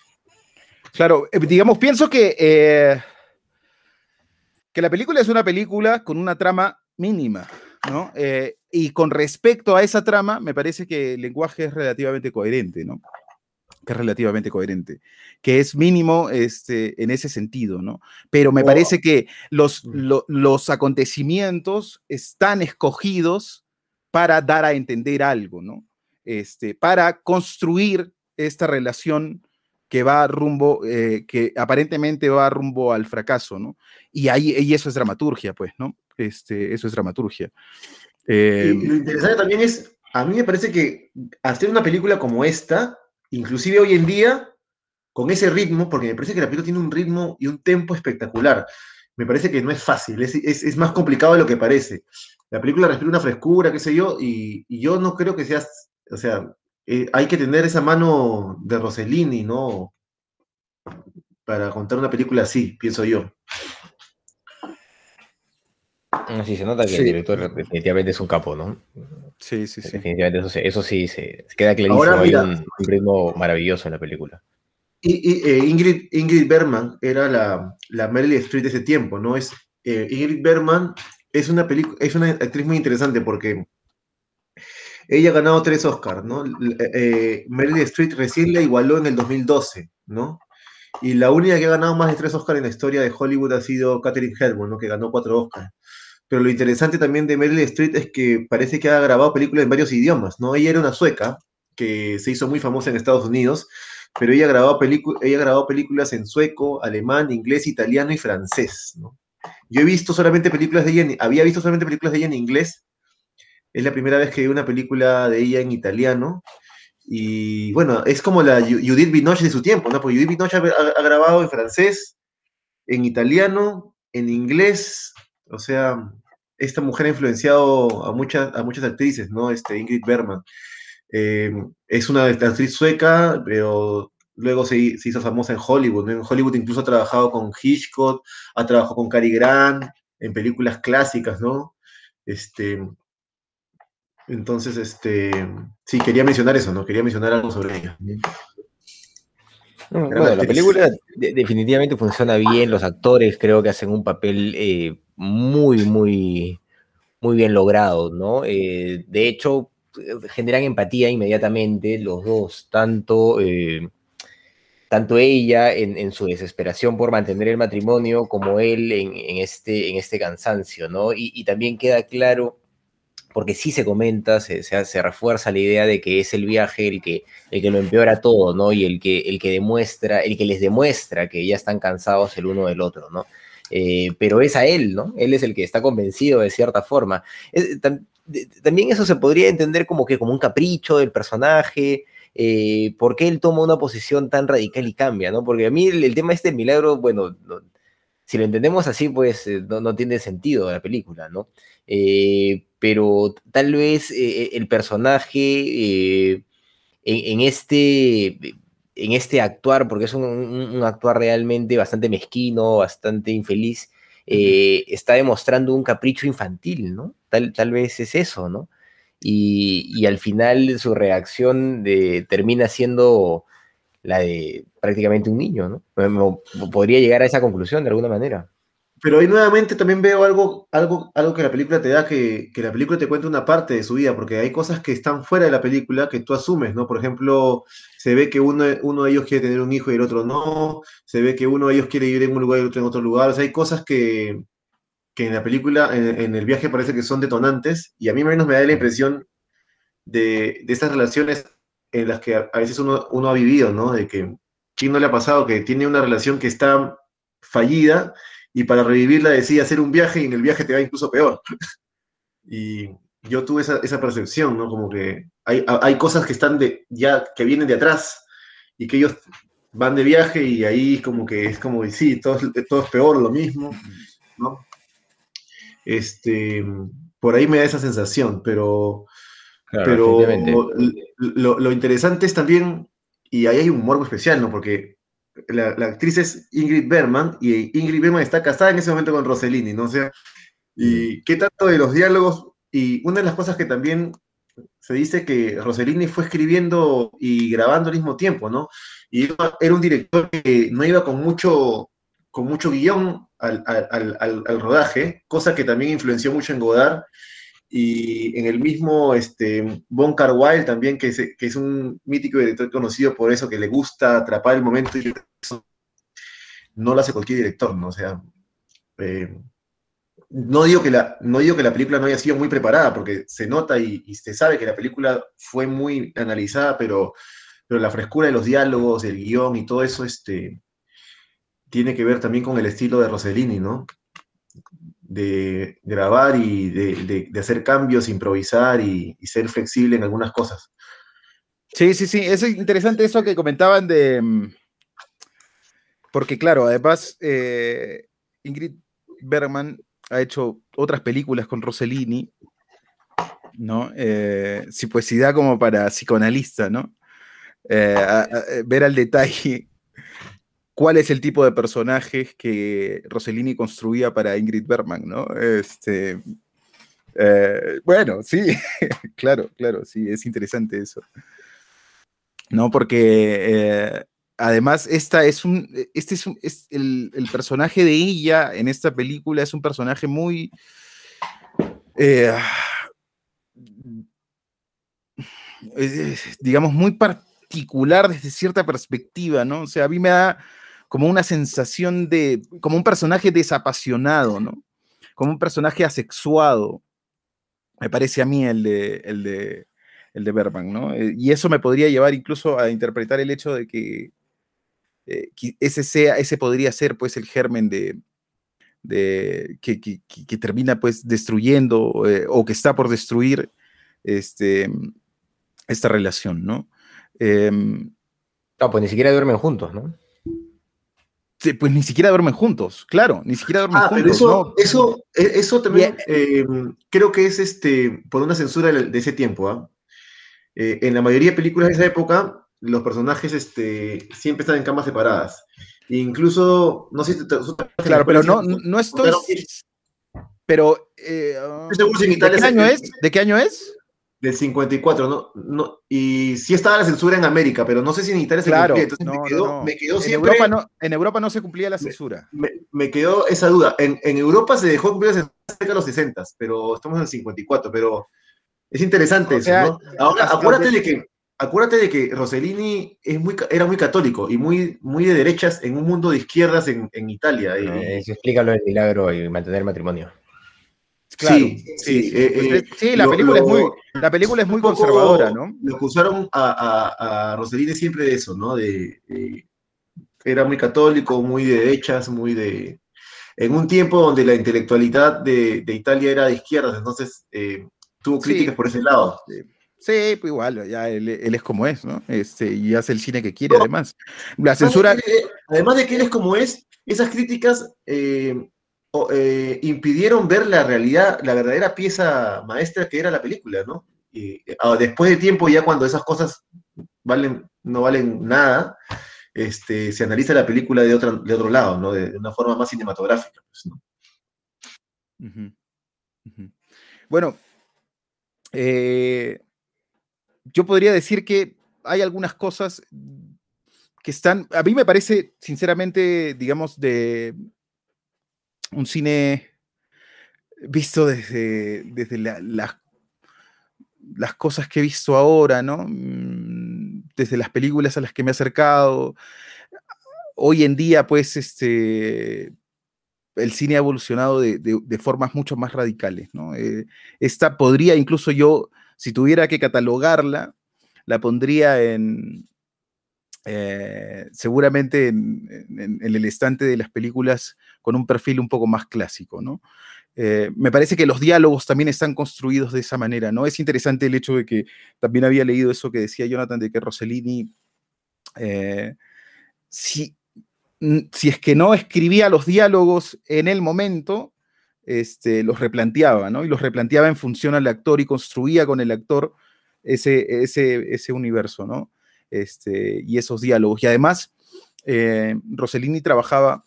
Claro, eh, digamos, pienso que, eh, que la película es una película con una trama mínima, ¿no? Eh, y con respecto a esa trama, me parece que el lenguaje es relativamente coherente, ¿no? Que es relativamente coherente, que es mínimo este, en ese sentido, ¿no? Pero me parece que los, mm. los acontecimientos están escogidos para dar a entender algo, ¿no? Este, para construir esta relación que va rumbo, eh, que aparentemente va rumbo al fracaso, ¿no? Y ahí y eso es dramaturgia, pues, ¿no? Este, eso es dramaturgia. y, lo em, interesante también es a mí me parece que hacer una película como esta, inclusive hoy en día, con ese ritmo, porque me parece que la película tiene un ritmo y un tempo espectacular. Me parece que no es fácil, es, más complicado de lo que parece. La película respira una frescura, qué sé yo, y, yo no creo que sea, o sea, eh, hay que tener esa mano de Rossellini, ¿no? Para contar una película así, pienso yo. Sí, se nota que el director definitivamente es un capo, ¿no? Sí, sí, sí. Definitivamente eso, sí se, queda clarísimo. Hay un, ritmo maravilloso en la película. Y, eh, Ingrid, Ingrid Bergman era la, la Meryl Streep de ese tiempo, ¿no? Es, eh, Ingrid Bergman es una, es una actriz muy interesante porque ella ha ganado tres Oscars, ¿no? Eh, Meryl Streep recién la igualó en el 2012, ¿no? Y la única que ha ganado más de tres Oscars en la historia de Hollywood ha sido Katherine Hepburn, ¿no? Que ganó cuatro Oscars. Pero lo interesante también de Meryl Streep es que parece que ha grabado películas en varios idiomas, ¿no? Ella era una sueca que se hizo muy famosa en Estados Unidos, pero ella grabó, ella grabó películas en sueco, alemán, inglés, italiano y francés, ¿no? Yo he visto solamente películas de ella, en, había visto solamente películas de ella en inglés, es la primera vez que vi una película de ella en italiano, y bueno, es como la Judith Binoche de su tiempo, ¿no? Porque Judith Binoche ha grabado en francés, en italiano, en inglés, o sea, esta mujer ha influenciado a muchas, a muchas actrices, ¿no? Este, Ingrid Bergman. Eh, es una actriz sueca, pero luego se, hizo famosa en Hollywood. En Hollywood incluso ha trabajado con Hitchcock, ha trabajado con Cary Grant en películas clásicas, ¿no? Este, entonces, este, sí, quería mencionar eso, ¿no? Quería mencionar algo sobre ella. bueno, la película definitivamente funciona bien, los actores creo que hacen un papel eh, muy, muy, muy bien logrado, ¿no? Eh, de hecho, generan empatía inmediatamente los dos, tanto, eh, tanto ella en, su desesperación por mantener el matrimonio como él en, este, en este cansancio, ¿no? Y, también queda claro, porque sí se comenta, se, se, refuerza la idea de que es el viaje el que, el que lo empeora todo, ¿no? Y el que, el que demuestra, el que les demuestra que ya están cansados el uno del otro, ¿no? Eh, pero es a él, ¿no? Él es el que está convencido de cierta forma. también eso se podría entender como que como un capricho del personaje, eh, ¿por qué él toma una posición tan radical y cambia, ¿no? Porque a mí el, tema este milagro, bueno, si lo entendemos así, pues eh, no, tiene sentido la película, ¿no? pero tal vez el personaje en, este en este actuar, porque es un, actuar realmente bastante mezquino, bastante infeliz, eh, está demostrando un capricho infantil, ¿no? Tal, tal vez es eso, ¿no? Y, al final su reacción de, termina siendo la de prácticamente un niño, ¿no? Podría llegar a esa conclusión de alguna manera. Pero ahí nuevamente también veo algo, algo, algo que la película te da, que, que, la película te cuenta una parte de su vida, porque hay cosas que están fuera de la película que tú asumes, ¿no? Por ejemplo, se ve que uno, uno de ellos quiere tener un hijo y el otro no, se ve que uno de ellos quiere vivir en un lugar y el otro en otro lugar, o sea, hay cosas que, que en la película, en, el viaje parece que son detonantes, y a mí menos me da la impresión de, de estas relaciones en las que a, veces uno, uno, ha vivido, ¿no? De que, ¿quién no le ha pasado que tiene una relación que está fallida y para revivirla decía hacer un viaje y en el viaje te va incluso peor. y yo tuve esa, esa, percepción, ¿no? Como que hay, hay, cosas que están de, ya, que vienen de atrás y que ellos van de viaje y ahí como que es como, sí, todo, todo es peor, lo mismo, ¿no? Este, por ahí me da esa sensación, pero, pero lo, lo, interesante es también, y ahí hay un morbo especial, ¿no? Porque la, actriz es Ingrid Bergman y Ingrid Bergman está casada en ese momento con Rossellini, ¿no? O sea, y qué tanto de los diálogos, y una de las cosas que también se dice que Rossellini fue escribiendo y grabando al mismo tiempo, ¿no? Y era un director que no iba con mucho, con mucho guion al, al rodaje, cosa que también influenció mucho en Godard y en el mismo este, Von Carwile también, que es, que es un mítico director conocido por eso, que le gusta atrapar el momento y no lo hace cualquier director, ¿no? O sea, eh, no, digo que la, no digo que la película no haya sido muy preparada, porque se nota y, se sabe que la película fue muy analizada, pero, pero la frescura de los diálogos, el guion y todo eso este, tiene que ver también con el estilo de Rossellini, ¿no? De grabar y de, hacer cambios, improvisar y, ser flexible en algunas cosas. Sí, sí, sí, es interesante eso que comentaban de... Mm, porque claro, además eh, Ingrid Bergman ha hecho otras películas con Rossellini, ¿no? Eh, si pues da como para psicoanalista, ¿no? Eh, ver al detalle cuál es el tipo de personajes que Rossellini construía para Ingrid Bergman, ¿no? Este, eh, bueno, sí, claro, claro, sí, es interesante eso. ¿No? Porque eh, además esta es un, este es, el, personaje de ella en esta película es un personaje muy, eh, digamos, muy particular desde cierta perspectiva, ¿no? O sea, a mí me da como una sensación de, como un personaje desapasionado, ¿no? Como un personaje asexuado, me parece a mí el de, el de, el de Bergman, ¿no? Eh, y eso me podría llevar incluso a interpretar el hecho de que, eh, ese, sea, ese podría ser pues el germen de, de que, que, termina pues destruyendo eh, o que está por destruir este, esta relación, ¿no? Em, no, pues ni siquiera duermen juntos, ¿no? Pues ni siquiera duermen juntos, claro, ni siquiera duermen ah, juntos. Pero eso, eso, e, eso también eh, creo que es este, por una censura de ese tiempo. ¿ah? Eh, en la mayoría de películas de esa época, los personajes este, siempre están en camas separadas. incluso, no sé si te, Claro, pero no, no estoy. Pero. Eh, ¿De qué año es? ¿De qué año es? Del 54, ¿no? no y sí estaba la censura en América, pero no sé si en Italia se cumplía. Entonces me, quedó, me, quedó, siempre. En Europa, no, en Europa no se cumplía la censura. Me, quedó esa duda. En, en, Europa se dejó cumplir la censura cerca de los 60, pero estamos en el 54, pero es interesante eso, ¿no? Ahora, acuérdate de que. Acuérdate de que Rossellini es muy, era muy católico y muy, muy de derechas en un mundo de izquierdas en, en Italia. Eso explica lo del milagro y mantener el matrimonio sí, sí, eh, eh, la, película es muy, la película es muy conservadora, ¿no? Lo acusaron a, a, siempre de eso, ¿no? De, era muy católico, muy de derechas, muy de... En un tiempo donde la intelectualidad de, Italia era de izquierdas, entonces eh, tuvo críticas por ese lado. Sí, pues igual, ya él, es como es, ¿no? Este, y hace el cine que quiere, además. La censura... Además de, que, él es como es, esas críticas eh, impidieron ver la realidad, la verdadera pieza maestra que era la película, ¿no? Y ah, después de tiempo, ya cuando esas cosas valen, no valen nada, este, se analiza la película de otro lado, ¿no? De, una forma más cinematográfica. Pues, bueno, eh, yo podría decir que hay algunas cosas que están, a mí me parece, sinceramente, digamos, de, un cine visto desde, desde las, las cosas que he visto ahora, ¿no? Mm, desde las películas a las que me he acercado. Hoy en día, pues, este, el cine ha evolucionado de, formas mucho más radicales, ¿no? Eh, esta podría, incluso yo, si tuviera que catalogarla, la pondría en, eh, seguramente en, el estante de las películas con un perfil un poco más clásico, ¿no? Eh, me parece que los diálogos también están construidos de esa manera, ¿no? Es interesante el hecho de que también había leído eso que decía Jonathan de que Rossellini, eh, si, si, es que no escribía los diálogos en el momento, este, los replanteaba, ¿no? Y los replanteaba en función al actor y construía con el actor ese, ese, ese universo, ¿no? Este, y esos diálogos. Y además, eh, Rossellini trabajaba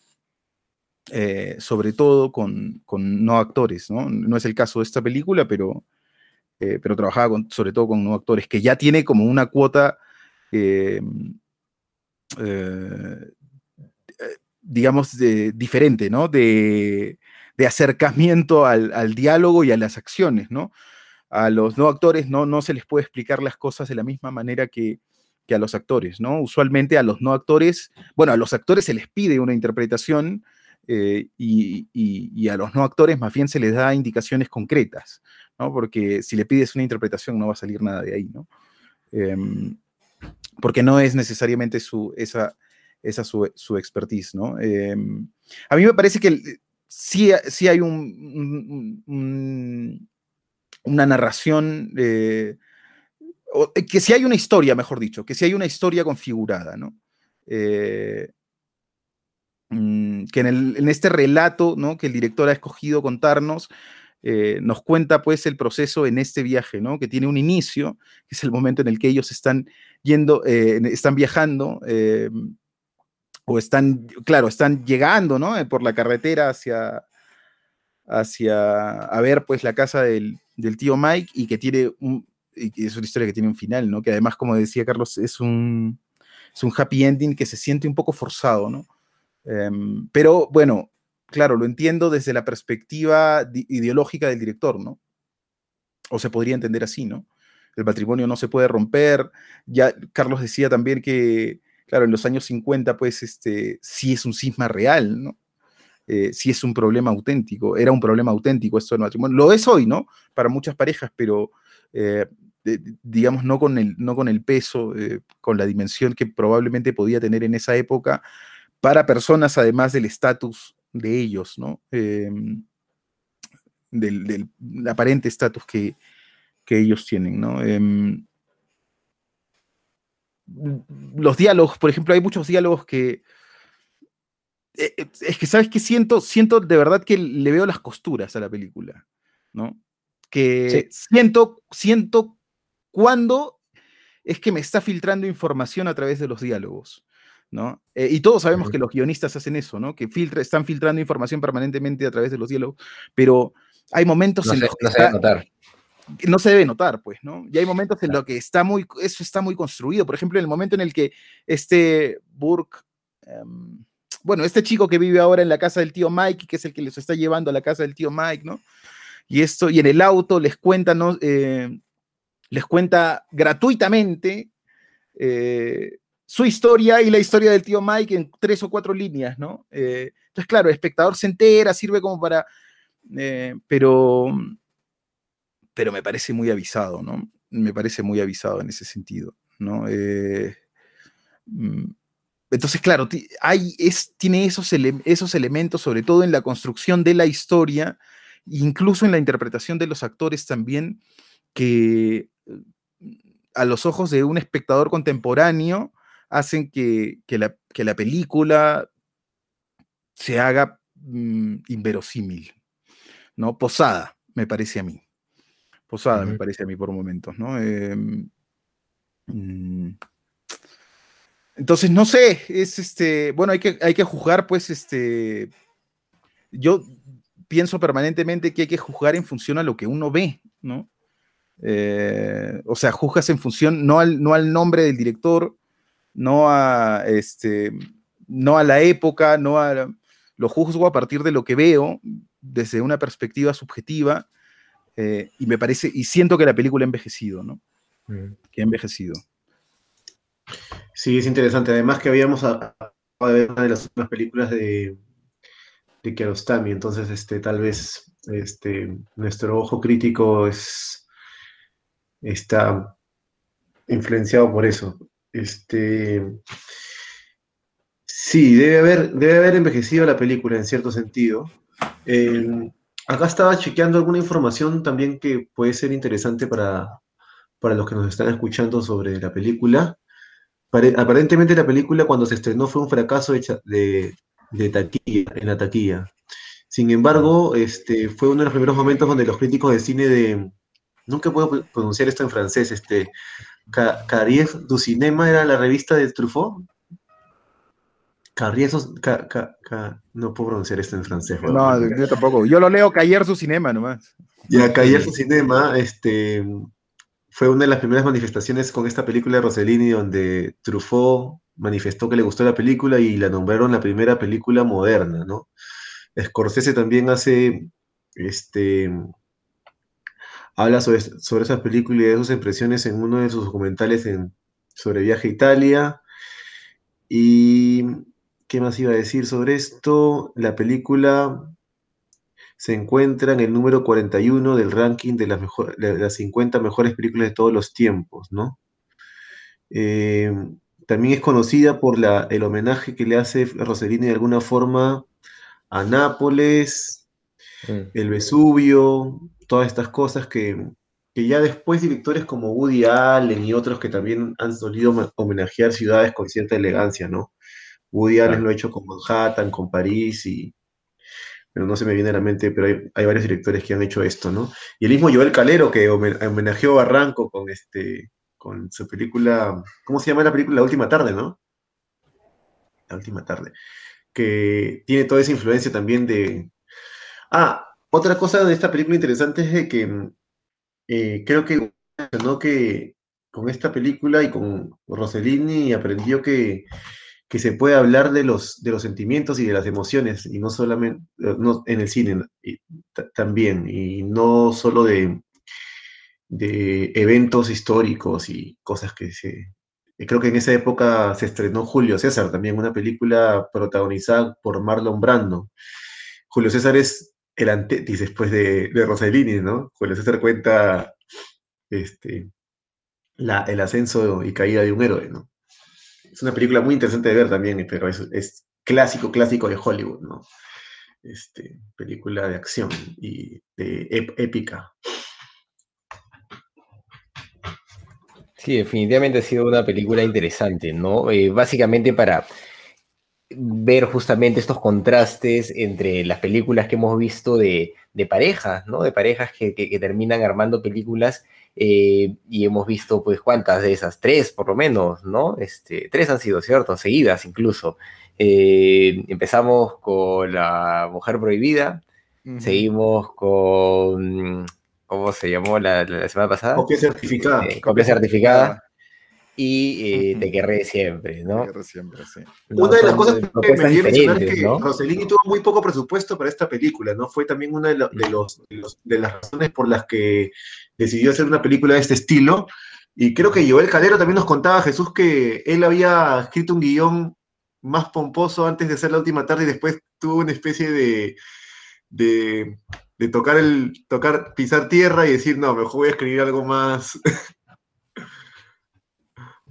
eh, sobre todo con, no actores, ¿no? No es el caso de esta película, pero, eh, pero trabajaba sobre todo con no actores, que ya tiene como una cuota, digamos, diferente, ¿no? De, acercamiento al, diálogo y a las acciones, ¿no? A los no actores no, no se les puede explicar las cosas de la misma manera que, que a los actores, ¿no? Usualmente a los no actores, bueno, a los actores se les pide una interpretación eh, y, a los no actores más bien se les da indicaciones concretas, ¿no? Porque si le pides una interpretación no va a salir nada de ahí, ¿no? Em, porque no es necesariamente su, esa, esa su, expertise, ¿no? Em, a mí me parece que sí, hay un, una narración, que sí hay una historia, mejor dicho, que sí hay una historia configurada, ¿no? Mm, que en, este relato ¿no? que el director ha escogido contarnos, eh, nos cuenta pues el proceso en este viaje, ¿no? que tiene un inicio, que es el momento en el que ellos están yendo, eh, están viajando, eh, o están, claro, están llegando ¿no? por la carretera hacia, hacia, a ver pues la casa del, del tío Mike y que tiene un, es una historia que tiene un final, ¿no? que además, como decía Carlos, es un, es un happy ending que se siente un poco forzado, ¿no? Em, pero bueno, claro, lo entiendo desde la perspectiva ideológica del director, ¿no? O se podría entender así, ¿no? El matrimonio no se puede romper. Ya Carlos decía también que, claro, en los años 50, pues, este, sí es un cisma real, ¿no? Eh, sí es un problema auténtico, era un problema auténtico esto del matrimonio. Lo es hoy, ¿no? Para muchas parejas, pero eh, digamos, no con el, no con el peso, eh, con la dimensión que probablemente podía tener en esa época, para personas además del estatus de ellos, ¿no? Em, del, aparente estatus que, ellos tienen, ¿no? Em, los diálogos, por ejemplo, hay muchos diálogos que... Eh, eh, es que, ¿sabes qué siento? Siento de verdad que le veo las costuras a la película, ¿no? Que siento, siento cuando es que me está filtrando información a través de los diálogos. ¿No? Eh, y todos sabemos que los guionistas hacen eso, ¿no? Que filtra, están filtrando información permanentemente a través de los diálogos, pero hay momentos en los que no se debe notar. No se debe notar, pues, ¿no? Y hay momentos en los que está muy, eso está muy construido. Por ejemplo, en el momento en el que este Burke, em, bueno, este chico que vive ahora en la casa del tío Mike, que es el que les está llevando a la casa del tío Mike, ¿no? Y esto, y en el auto les cuenta, ¿no? Eh, les cuenta gratuitamente eh, su historia y la historia del tío Mike en tres o cuatro líneas, ¿no? Eh, entonces, claro, el espectador se entera, sirve como para... Eh, pero, pero me parece muy avisado, ¿no? Me parece muy avisado en ese sentido, ¿no? Eh, mm, entonces, claro, hay, es, tiene esos, esos elementos, sobre todo en la construcción de la historia, incluso en la interpretación de los actores también, que a los ojos de un espectador contemporáneo hacen que, la, película se haga mm, inverosímil, ¿no? Posada, me parece a mí. Posada, me parece a mí por momentos, ¿no? Em, mm, entonces, no sé, es este, bueno, hay que, hay que juzgar, pues, este, yo pienso permanentemente que hay que juzgar en función a lo que uno ve, ¿no? Eh, o sea, juzgas en función no al, no al nombre del director, no a, este, no a la época, no a, lo juzgo a partir de lo que veo desde una perspectiva subjetiva eh, y me parece, y siento que la película ha envejecido, ¿no? Mm. Que ha envejecido. Sí, es interesante. Además que habíamos a, ver una de las últimas películas de, de Kiarostami, entonces este, tal vez este, nuestro ojo crítico es, está influenciado por eso. Este. Sí, debe haber, debe haber envejecido la película en cierto sentido. acá estaba chequeando alguna información también que puede ser interesante para, para los que nos están escuchando sobre la película. Aparentemente la película cuando se estrenó fue un fracaso de, de taquilla, en la taquilla. Sin embargo, este, fue uno de los primeros momentos donde los críticos de cine de... Nunca puedo pronunciar esto en francés, este, Carrier du Cinema era la revista de Truffaut. Carrier, no puedo pronunciar esto en francés. No, yo tampoco. Yo lo leo Carrier su Cinema nomás. Ya, Carrier su Cinema, este, fue una de las primeras manifestaciones con esta película de Rossellini donde Truffaut manifestó que le gustó la película y la nombraron la primera película moderna, ¿no? Scorsese también hace, este, habla sobre, sobre esas películas y de sus impresiones en uno de sus documentales en, sobre viaje a Italia. Y, ¿qué más iba a decir sobre esto? La película se encuentra en el número 41 del ranking de las, mejor, las 50 mejores películas de todos los tiempos, ¿no? Eh, también es conocida por la, el homenaje que le hace Rossellini de alguna forma a Nápoles, mm. el Vesubio, todas estas cosas que, que ya después directores como Woody Allen y otros que también han solido homenajear ciudades con cierta elegancia, ¿no? Woody Allen lo ha hecho con Manhattan, con París y, pero no se me viene a la mente, pero hay, varios directores que han hecho esto, ¿no? Y el mismo Joel Calero, que homenajeó a Barranco con, este, con su película, ¿cómo se llama la película? La Última Tarde, ¿no? La Última Tarde. Que tiene toda esa influencia también de... Ah, otra cosa de esta película interesante es que eh, creo que, ¿no? que con esta película y con Rossellini aprendió que que se puede hablar de los, de los sentimientos y de las emociones, y no solamente eh, en el cine también, y no solo de, de eventos históricos y cosas que se... Creo que en esa época se estrenó Julio César, también una película protagonizada por Marlon Brando. Julio César es el antetis después de, de Rossellini, ¿no? Julio César cuenta este, la, el ascenso y caída de un héroe, ¿no? es una película muy interesante de ver también, pero es, clásico, clásico de Hollywood, ¿no? Este, película de acción y de épica. Sí, definitivamente ha sido una película interesante, ¿no? Eh, básicamente para ver justamente estos contrastes entre las películas que hemos visto de, parejas, ¿no? De parejas que, terminan armando películas eh, y hemos visto, pues, ¿cuántas de esas? Tres, por lo menos, ¿no? Este, tres han sido, ¿cierto? Seguidas incluso. Eh, empezamos con La Mujer Prohibida, seguimos con, ¿cómo se llamó la, semana pasada? Copia certificada. Eh, copia certificada y Te querré siempre, ¿no? Te querré siempre, sí. una de las cosas que me dio mencionar es que Rossellini tuvo muy poco presupuesto para esta película, ¿no? Fue también una de, los, de, las razones por las que decidió hacer una película de este estilo. Y creo que Joel Calero también nos contaba, Jesús, que él había escrito un guion más pomposo antes de hacer la última tarde y después tuvo una especie de, de, de tocar el tocar pisar tierra y decir no mejor voy a escribir algo más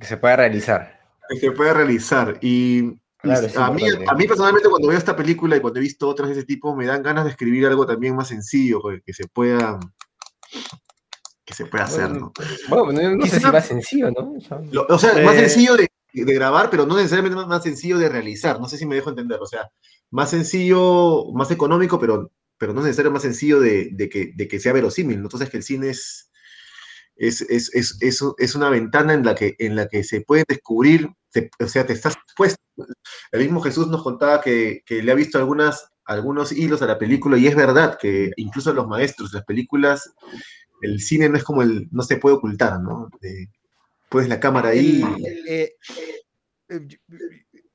que se pueda realizar. Que se pueda realizar. Y a, mí, a, mí, personalmente cuando veo esta película y cuando he visto otras de ese tipo, me dan ganas de escribir algo también más sencillo, que se pueda que se pueda hacer, ¿no? Bueno, no, sé si más sencillo, ¿no? O sea, más eh, sencillo de, de, grabar, pero no necesariamente más, sencillo de realizar. No sé si me dejo entender. O sea, más sencillo, más económico, pero, pero no necesariamente más sencillo de, de, que, de que sea verosímil. Entonces, que el cine es, es, es, es, es, una ventana en la, que, en la que se puede descubrir, o sea, te estás puesto. El mismo Jesús nos contaba que, que, le ha visto algunas, algunos hilos a la película y es verdad que incluso los maestros, las películas, el cine no es como el, no se puede ocultar, ¿no? puedes la cámara ahí. Eh, eh,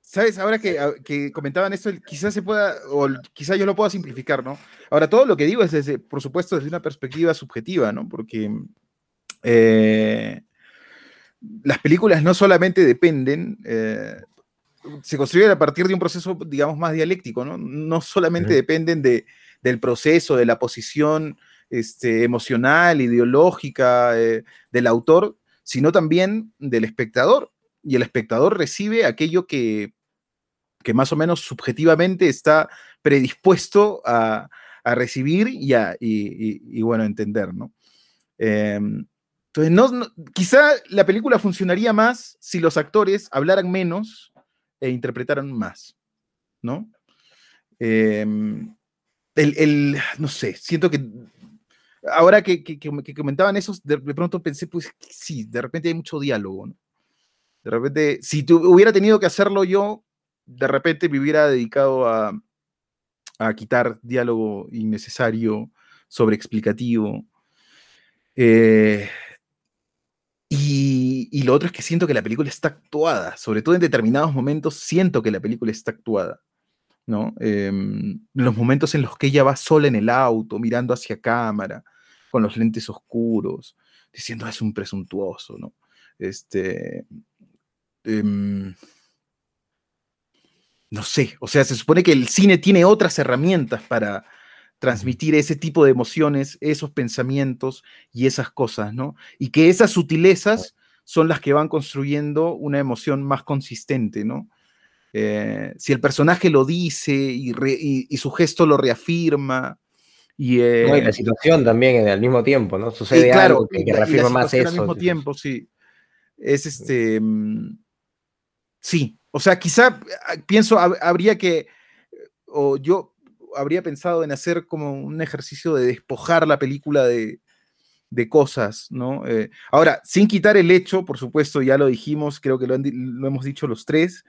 ¿Sabes? Ahora que, que, comentaban esto, quizás se pueda, o quizás yo lo pueda simplificar, ¿no? Ahora, todo lo que digo es desde, por supuesto, desde una perspectiva subjetiva, ¿no? Porque eh, las películas no solamente dependen, eh, se construyen a partir de un proceso, digamos, más dialéctico, ¿no? No solamente dependen de, del proceso, de la posición este, emocional, ideológica eh, del autor, sino también del espectador. Y el espectador recibe aquello que, que más o menos subjetivamente está predispuesto a, a recibir y, a, y, bueno, entender, ¿no? Em, entonces, no, quizá la película funcionaría más si los actores hablaran menos e interpretaran más, ¿no? Em, el, no sé, siento que ahora que, que, comentaban eso, de, pronto pensé, pues sí, de repente hay mucho diálogo, ¿no? De repente, si hubiera tenido que hacerlo yo, de repente me hubiera dedicado a, a quitar diálogo innecesario, sobreexplicativo. Eh, y, lo otro es que siento que la película está actuada, sobre todo en determinados momentos siento que la película está actuada, ¿no? Em, los momentos en los que ella va sola en el auto, mirando hacia cámara, con los lentes oscuros, diciendo es un presuntuoso, ¿no? Este, em, no sé, o sea, se supone que el cine tiene otras herramientas para, transmitir ese tipo de emociones, esos pensamientos y esas cosas, ¿no? Y que esas sutilezas son las que van construyendo una emoción más consistente, ¿no? eh, si el personaje lo dice y, su gesto lo reafirma. Y, la eh, situación también al mismo tiempo, ¿no? Sucede algo que, reafirma más eso. Al mismo tiempo, sí. Es este. Mm, sí. O sea, quizá ah, pienso, habría que. O yo habría pensado en hacer como un ejercicio de despojar la película de, de cosas, ¿no? Eh, ahora, sin quitar el hecho, por supuesto, ya lo dijimos, creo que lo, lo, hemos dicho los tres,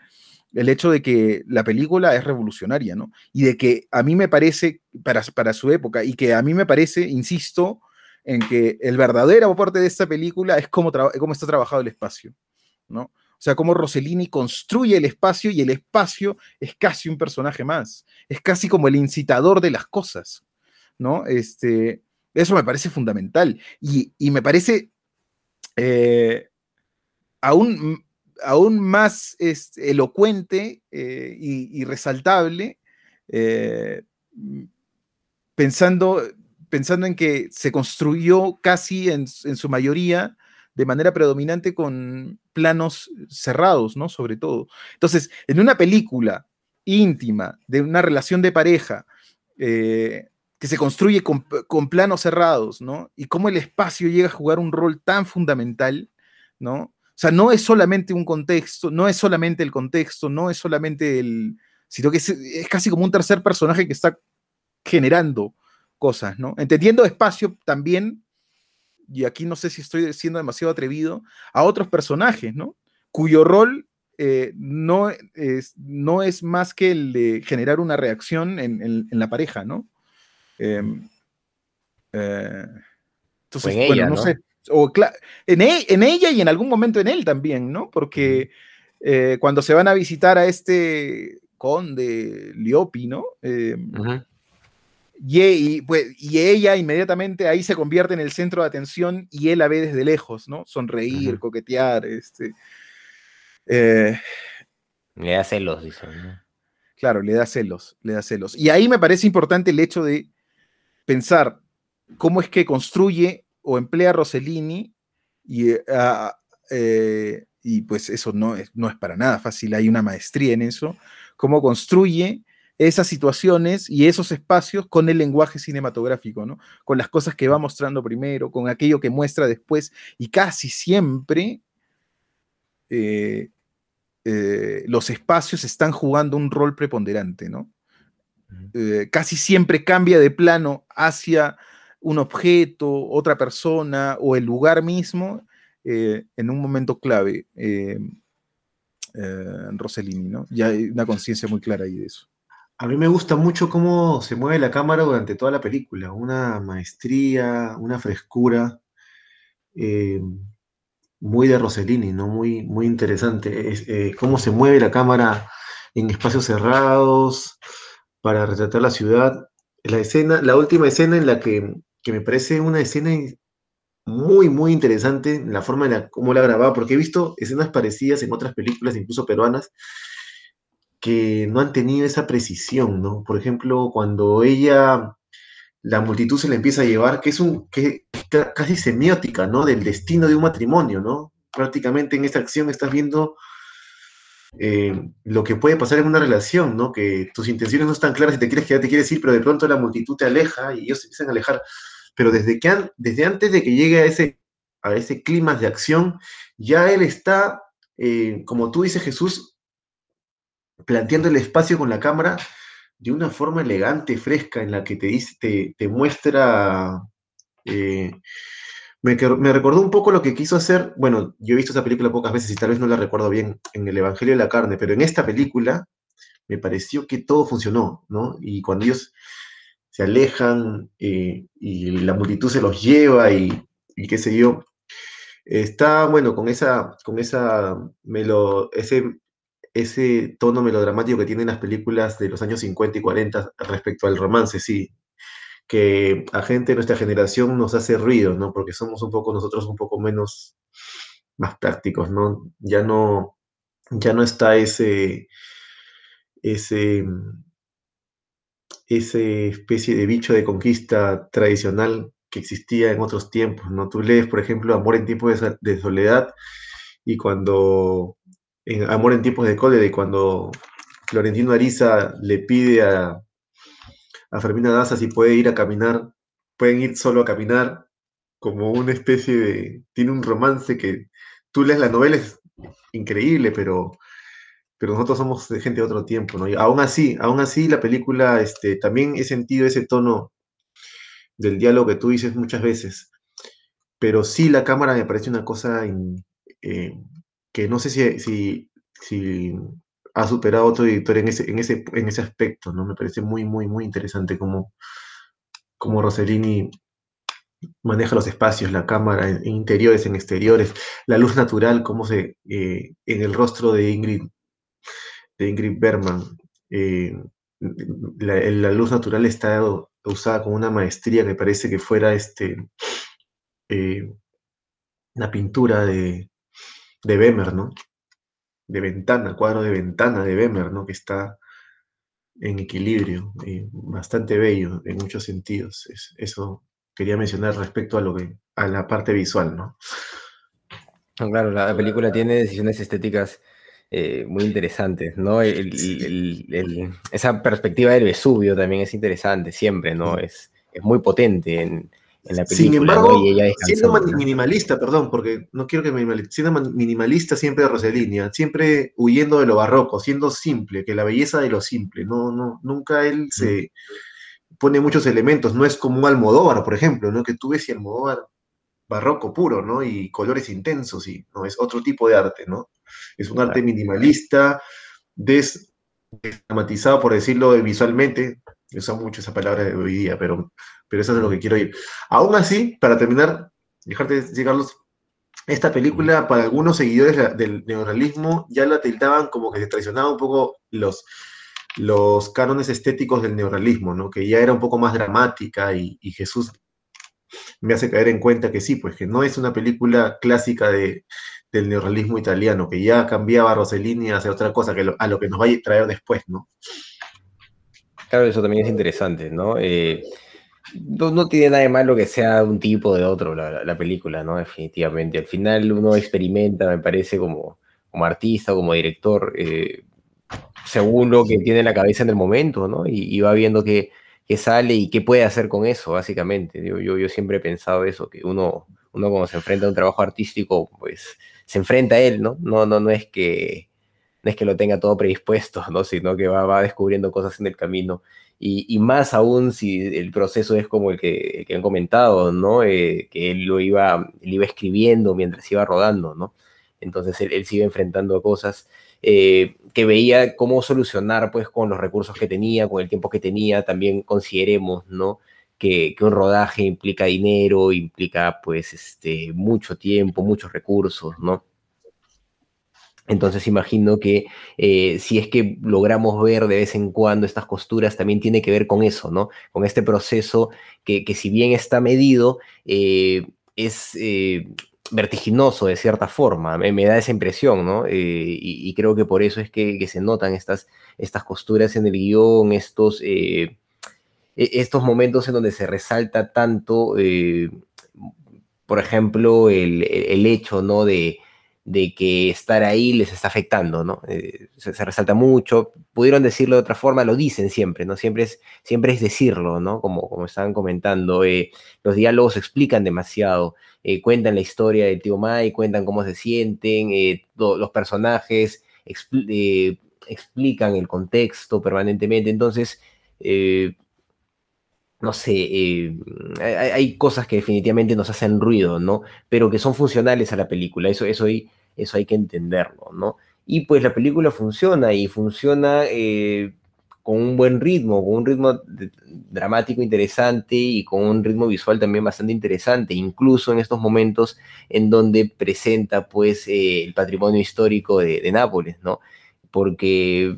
el hecho de que la película es revolucionaria, ¿no? Y de que a mí me parece, para, para su época, y que a mí me parece, insisto, en que el verdadero aporte de esta película es cómo, cómo está trabajado el espacio, ¿no? O sea, cómo Rossellini construye el espacio y el espacio es casi un personaje más, es casi como el incitador de las cosas, ¿no? Este, eso me parece fundamental. Y, me parece eh, aún, aún, más este, elocuente eh, y, resaltable eh, pensando, pensando en que se construyó casi en, su mayoría de manera predominante con planos cerrados, ¿no? Sobre todo. Entonces, en una película íntima de una relación de pareja, que se construye con, planos cerrados, ¿no? Y cómo el espacio llega a jugar un rol tan fundamental, ¿no? O sea, no es solamente un contexto, no es solamente el contexto, no es solamente el, sino que es, casi como un tercer personaje que está generando cosas, ¿no? Entendiendo espacio también, y aquí no sé si estoy siendo demasiado atrevido, a otros personajes, ¿no? Cuyo rol eh, no, es, no es más que el de generar una reacción en la pareja, ¿no? Em, eh, entonces, en bueno, no, sé. O, en, e, en, ella y en algún momento en él también, ¿no? Porque eh, cuando se van a visitar a este conde Liopi, ¿no? Em, y, pues, y, ella inmediatamente ahí se convierte en el centro de atención y él la ve desde lejos, ¿no? Sonreír, coquetear, este. Eh, le da celos, dice. Claro, le da celos, le da celos. Y ahí me parece importante el hecho de pensar cómo es que construye o emplea Rossellini y, eh, eh, y pues eso no es, no es para nada fácil, hay una maestría en eso, cómo construye esas situaciones y esos espacios con el lenguaje cinematográfico, ¿no? Con las cosas que va mostrando primero, con aquello que muestra después, y casi siempre eh, los espacios están jugando un rol preponderante, ¿no? Eh, casi siempre cambia de plano hacia un objeto, otra persona o el lugar mismo eh, en un momento clave. Eh, Rossellini, ¿no? Ya hay una conciencia muy clara ahí de eso. A mí me gusta mucho cómo se mueve la cámara durante toda la película, una maestría, una frescura, muy de Rossellini, ¿no? Muy, muy interesante. cómo se mueve la cámara en espacios cerrados, para retratar la ciudad. La escena, la última escena en la que, me parece una escena muy, muy interesante, la forma en la cómo la grababa, porque he visto escenas parecidas en otras películas, incluso peruanas, que no han tenido esa precisión, ¿no? Por ejemplo, cuando ella, la multitud se la empieza a llevar, que es un, que casi semiótica, ¿no? Del destino de un matrimonio, ¿no? Prácticamente en esta acción estás viendo eh, lo que puede pasar en una relación, ¿no? Que tus intenciones no están claras y te quieres quedar, te quieres ir, pero de pronto la multitud te aleja y ellos se empiezan a alejar. Pero desde, que desde antes de que llegue a ese, a ese clima de acción, ya él está, eh, como tú dices, Jesús, planteando el espacio con la cámara de una forma elegante, fresca, en la que te, dice, te, muestra... Eh, me, recordó un poco lo que quiso hacer, bueno, yo he visto esa película pocas veces y tal vez no la recuerdo bien, en el Evangelio de la Carne, pero en esta película me pareció que todo funcionó, ¿no? Y cuando ellos se alejan eh, y la multitud se los lleva y, qué sé yo, está, bueno, con esa, con esa melo, ese, ese tono melodramático que tienen las películas de los años 50 y 40 respecto al romance, sí, que a gente de nuestra generación nos hace ruido, ¿no? Porque somos un poco nosotros un poco menos más prácticos, ¿no? Ya no, ya no está ese, ese, ese especie de bicho de conquista tradicional que existía en otros tiempos, ¿no? Tú lees, por ejemplo, Amor en tiempos de, soledad y cuando, Amor en tiempos de cólera y cuando Florentino Ariza le pide a, a Fermina Daza si puede ir a caminar, pueden ir solo a caminar, como una especie de, tiene un romance que tú lees la novela, es increíble, pero, pero nosotros somos gente de otro tiempo, ¿no? Y aún así, aún así la película, este, también he sentido ese tono del diálogo que tú dices muchas veces, pero sí la cámara me parece una cosa eh, que no sé si, si, ha superado otro director en ese, en ese, en ese aspecto, ¿no? Me parece muy, muy, muy interesante cómo, cómo Rossellini maneja los espacios, la cámara, en, interiores, en exteriores, la luz natural, cómo se, eh, en el rostro de Ingrid, de Ingrid Berman, eh, la, luz natural está usada con una maestría que parece que fuera este, eh, la pintura de, de Bemer, ¿no? de ventana, cuadro de ventana de Bemer, ¿no? Que está en equilibrio, eh, bastante bello en muchos sentidos. eso quería mencionar respecto a lo que a la parte visual, ¿no? Claro, la película tiene decisiones estéticas eh, muy interesantes, ¿no? esa perspectiva del Vesubio también es interesante, siempre, ¿no? Es, es muy potente en, sin embargo, siendo minimalista, perdón, porque no quiero que me siendo minimalista siempre de Rossellini, siempre huyendo de lo barroco, siendo simple, que la belleza de lo simple, no, no, nunca él se pone muchos elementos, no es como un Almodóvar, por ejemplo, ¿no? Que tú ves y Almodóvar barroco puro, ¿no? Y colores intensos, y no es otro tipo de arte, ¿no? Es un arte minimalista, desdramatizado, por decirlo visualmente, usa mucho esa palabra de hoy día, pero pero eso es de lo que quiero ir. Aún así, para terminar, dejarte llegarlos, esta película, para algunos seguidores del neorrealismo, ya la tildaban como que se traicionaba un poco los, los cánones estéticos del neorrealismo, ¿no? que ya era un poco más dramática y, Jesús me hace caer en cuenta que sí, pues que no es una película clásica de, del neorrealismo italiano, que ya cambiaba Rossellini hacia otra cosa, que a lo que nos va a traer después, ¿no? Claro, eso también es interesante, ¿no? Eh, no, tiene nada de malo que sea un tipo de otro la, película, ¿no? Definitivamente. Al final uno experimenta, me parece, como, como artista, como director, eh, según lo que tiene en la cabeza en el momento, ¿no? Y, va viendo qué, sale y qué puede hacer con eso, básicamente. Yo, yo, yo siempre he pensado eso, que uno, uno cuando se enfrenta a un trabajo artístico, pues se enfrenta a él, ¿no? No, no, no es que no es que lo tenga todo predispuesto, ¿no? sino que va, va descubriendo cosas en el camino y, más aún si el proceso es como el que, han comentado, ¿no? Eh, que él lo iba, iba escribiendo mientras iba rodando, ¿no? Entonces él, sigue enfrentando cosas eh, que veía cómo solucionar, pues, con los recursos que tenía, con el tiempo que tenía. También consideremos, ¿no? Que, que, un rodaje implica dinero, implica, pues, este, mucho tiempo, muchos recursos, ¿no? Entonces imagino que eh, si es que logramos ver de vez en cuando estas costuras, también tiene que ver con eso, ¿no? Con este proceso que, si bien está medido, eh, es eh, vertiginoso de cierta forma, me, da esa impresión, ¿no? Y, creo que por eso es que, se notan estas, estas costuras en el guion, estos, e, estos momentos en donde se resalta tanto, por ejemplo, el, el hecho, ¿no? De de que estar ahí les está afectando, ¿no? Eh, se, resalta mucho, pudieron decirlo de otra forma, lo dicen siempre, ¿no? Siempre es, siempre es decirlo, ¿no? Como, como estaban comentando, eh, los diálogos explican demasiado, eh, cuentan la historia del tío Mai, cuentan cómo se sienten, los personajes explican el contexto permanentemente, entonces no sé, eh, hay, cosas que definitivamente nos hacen ruido, ¿no? Pero que son funcionales a la película, eso, eso, hay, eso hay que entenderlo, ¿no? Y pues la película funciona y funciona eh, con un buen ritmo, con un ritmo dramático interesante y con un ritmo visual también bastante interesante, incluso en estos momentos en donde presenta pues eh, el patrimonio histórico de, de Nápoles, ¿no? Porque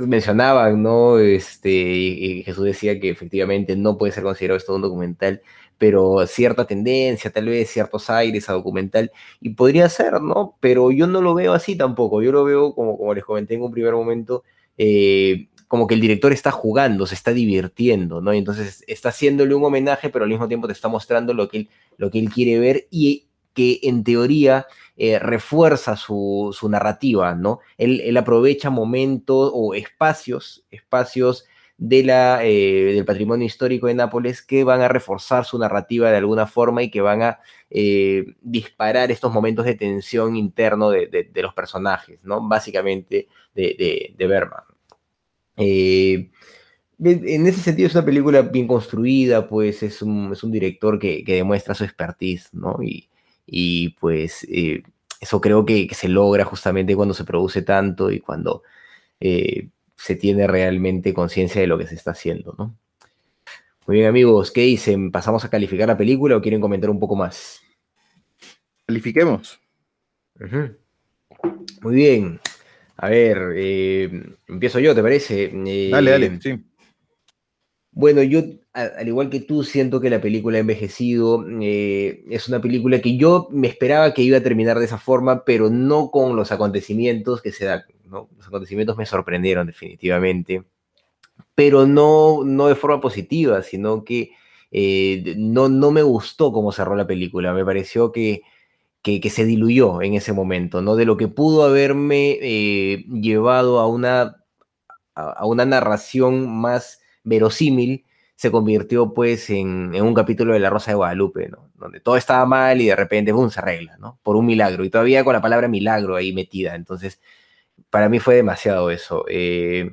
mencionaban, ¿no? Este, Jesús decía que efectivamente no puede ser considerado esto un documental, pero cierta tendencia, tal vez ciertos aires a documental, y podría ser, ¿no? Pero yo no lo veo así tampoco, yo lo veo como, como les comenté en un primer momento, eh, como que el director está jugando, se está divirtiendo, ¿no? Y entonces está haciéndole un homenaje, pero al mismo tiempo te está mostrando lo que él, lo que él quiere ver y que en teoría eh, refuerza su, narrativa, ¿no? Él, aprovecha momentos o espacios, espacios de la, eh, del patrimonio histórico de Nápoles que van a reforzar su narrativa de alguna forma y que van a eh, disparar estos momentos de tensión interno de, los personajes, ¿no? Básicamente de, de Berman. en ese sentido es una película bien construida, pues es un, director que, demuestra su expertise, ¿no? Y, y pues eh, eso creo que, se logra justamente cuando se produce tanto y cuando eh, se tiene realmente conciencia de lo que se está haciendo, ¿no? Muy bien, amigos, ¿qué dicen? ¿Pasamos a calificar la película o quieren comentar un poco más? Califiquemos. Muy bien. A ver, eh, empiezo yo, ¿te parece? dale, dale, sí. Bueno, yo, al igual que tú, siento que la película ha envejecido. Eh, es una película que yo me esperaba que iba a terminar de esa forma, pero no con los acontecimientos que se dan. ¿no? Los acontecimientos me sorprendieron definitivamente, pero no, no de forma positiva, sino que eh, no, no me gustó cómo cerró la película. Me pareció que, que, se diluyó en ese momento, ¿no? De lo que pudo haberme eh, llevado a una, a una narración más verosímil, se convirtió pues en, un capítulo de La Rosa de Guadalupe, ¿no? Donde todo estaba mal y de repente, ¡bum!, se arregla, ¿no? Por un milagro. Y todavía con la palabra milagro ahí metida. Entonces, para mí fue demasiado eso. Eh,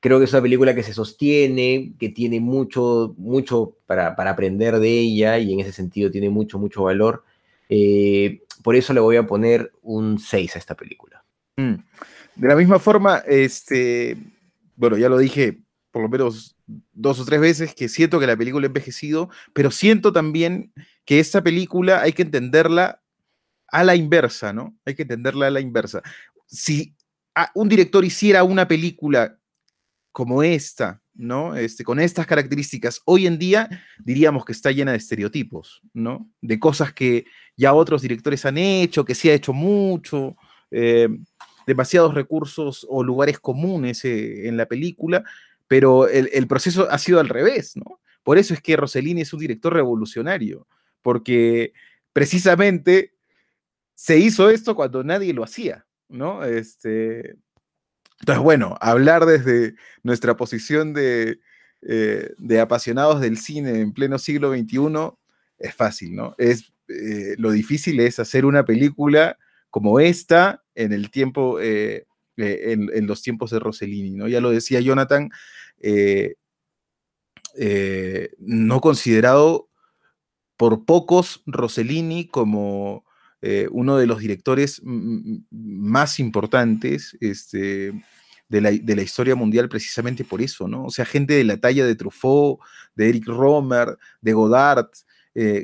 creo que es una película que se sostiene, que tiene mucho, mucho para, aprender de ella y en ese sentido tiene mucho, mucho valor. Eh, por eso le voy a poner un 6 a esta película. Mm. De la misma forma, este, bueno, ya lo dije por lo menos dos o tres veces que siento que la película ha envejecido, pero siento también que esta película hay que entenderla a la inversa, ¿no? Hay que entenderla a la inversa. Si un director hiciera una película como esta, ¿no? Este, con estas características, hoy en día diríamos que está llena de estereotipos, ¿no? De cosas que ya otros directores han hecho, que se ha hecho mucho, eh, demasiados recursos o lugares comunes eh, en la película, pero el, proceso ha sido al revés, ¿no? Por eso es que Rossellini es un director revolucionario, porque precisamente se hizo esto cuando nadie lo hacía, ¿no? Este, entonces, bueno, hablar desde nuestra posición de, eh, apasionados del cine en pleno siglo XXI es fácil, ¿no? Es, eh, lo difícil es hacer una película como esta en el tiempo, eh, en, los tiempos de Rossellini, ¿no? Ya lo decía Jonathan, eh, eh, no considerado por pocos Rossellini como eh, uno de los directores más importantes este, de, la, historia mundial precisamente por eso, ¿no? O sea, gente de la talla de Truffaut, de Eric Romer, de Godard,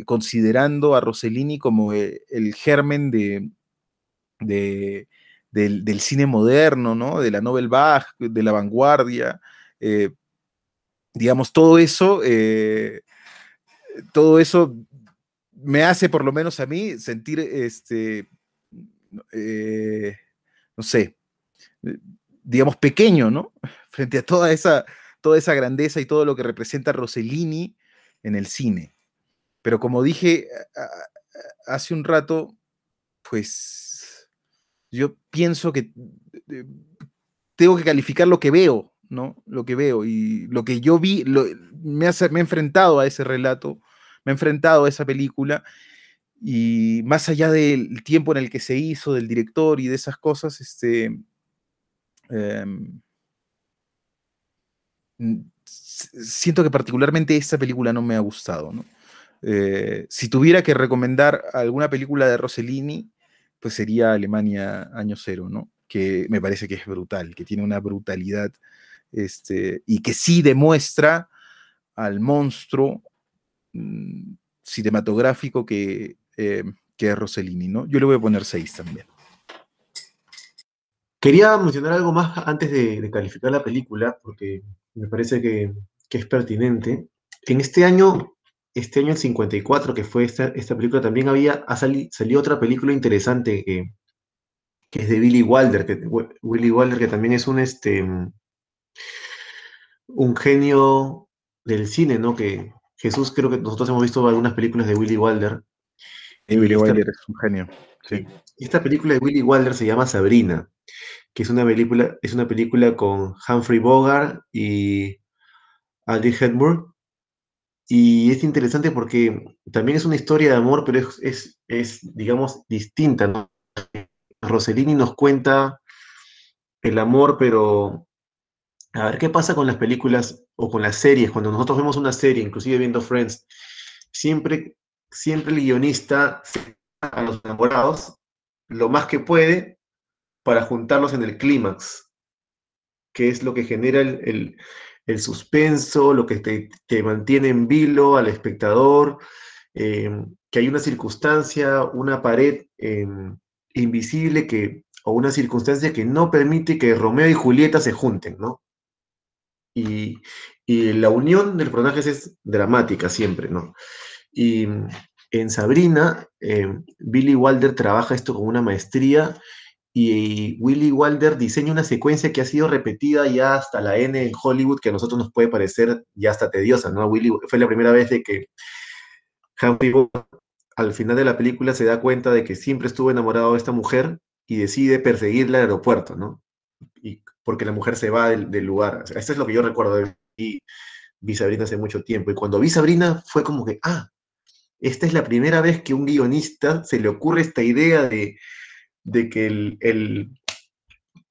considerando a Rossellini como el germen de, del, cine moderno, ¿no? De la Novel Bach, de la vanguardia, eh, digamos, todo eso, eh, todo eso me hace, por lo menos a mí, sentir, este, eh, no sé, digamos, pequeño, ¿no? Frente a toda esa, toda esa grandeza y todo lo que representa Rossellini en el cine. Pero como dije hace un rato, pues yo pienso que tengo que calificar lo que veo, ¿no? Lo que veo y lo que yo vi, me, hace, me he enfrentado a ese relato, me he enfrentado a esa película y más allá del tiempo en el que se hizo, del director y de esas cosas, este, em, siento que particularmente esta película no me ha gustado, eh, si tuviera que recomendar alguna película de Rossellini, pues sería Alemania Año Cero, ¿no? Que me parece que es brutal, que tiene una brutalidad este, y que sí demuestra al monstruo mm, cinematográfico que, eh, que es Rossellini, ¿no? Yo le voy a poner 6 también. Quería mencionar algo más antes de, calificar la película, porque me parece que, es pertinente. En este año, este año el 54, que fue esta, esta película, también había, ha salió otra película interesante que, que es de Billy Wilder, que, Willy Wilder, que también es un, este, un genio del cine, ¿no? Que Jesús, creo que nosotros hemos visto algunas películas de Willy Wilder Y Willy Wilder es un genio. Sí. Esta película de Willy Wilder se llama Sabrina, que es una película, es una película con Humphrey Bogart y Aldi Hepburn. Y es interesante porque también es una historia de amor, pero es, es, digamos, distinta. ¿no? Nos cuenta el amor, pero a ver qué pasa con las películas o con las series. Cuando nosotros vemos una serie, inclusive viendo Friends, siempre, siempre el guionista a los enamorados lo más que puede para juntarlos en el clímax, que es lo que genera el, suspenso, lo que te, mantiene en vilo al espectador, eh, que hay una circunstancia, una pared eh, invisible que, o una circunstancia que no permite que Romeo y Julieta se junten, ¿no? Y, y la unión de los personajes es dramática siempre, ¿no? Y en Sabrina, eh, Billy Wilder trabaja esto con una maestría y Willy Wilder diseña una secuencia que ha sido repetida ya hasta la N en Hollywood, que a nosotros nos puede parecer ya hasta tediosa, ¿no? Willy, fue la primera vez de que Humphrey al final de la película se da cuenta de que siempre estuvo enamorado de esta mujer y decide perseguirla al aeropuerto, ¿no? Y porque la mujer se va del, lugar. Esto es lo que yo recuerdo de vi Sabrina hace mucho tiempo. Y cuando vi Sabrina fue como que, ah, esta es la primera vez que un guionista se le ocurre esta idea de, que el,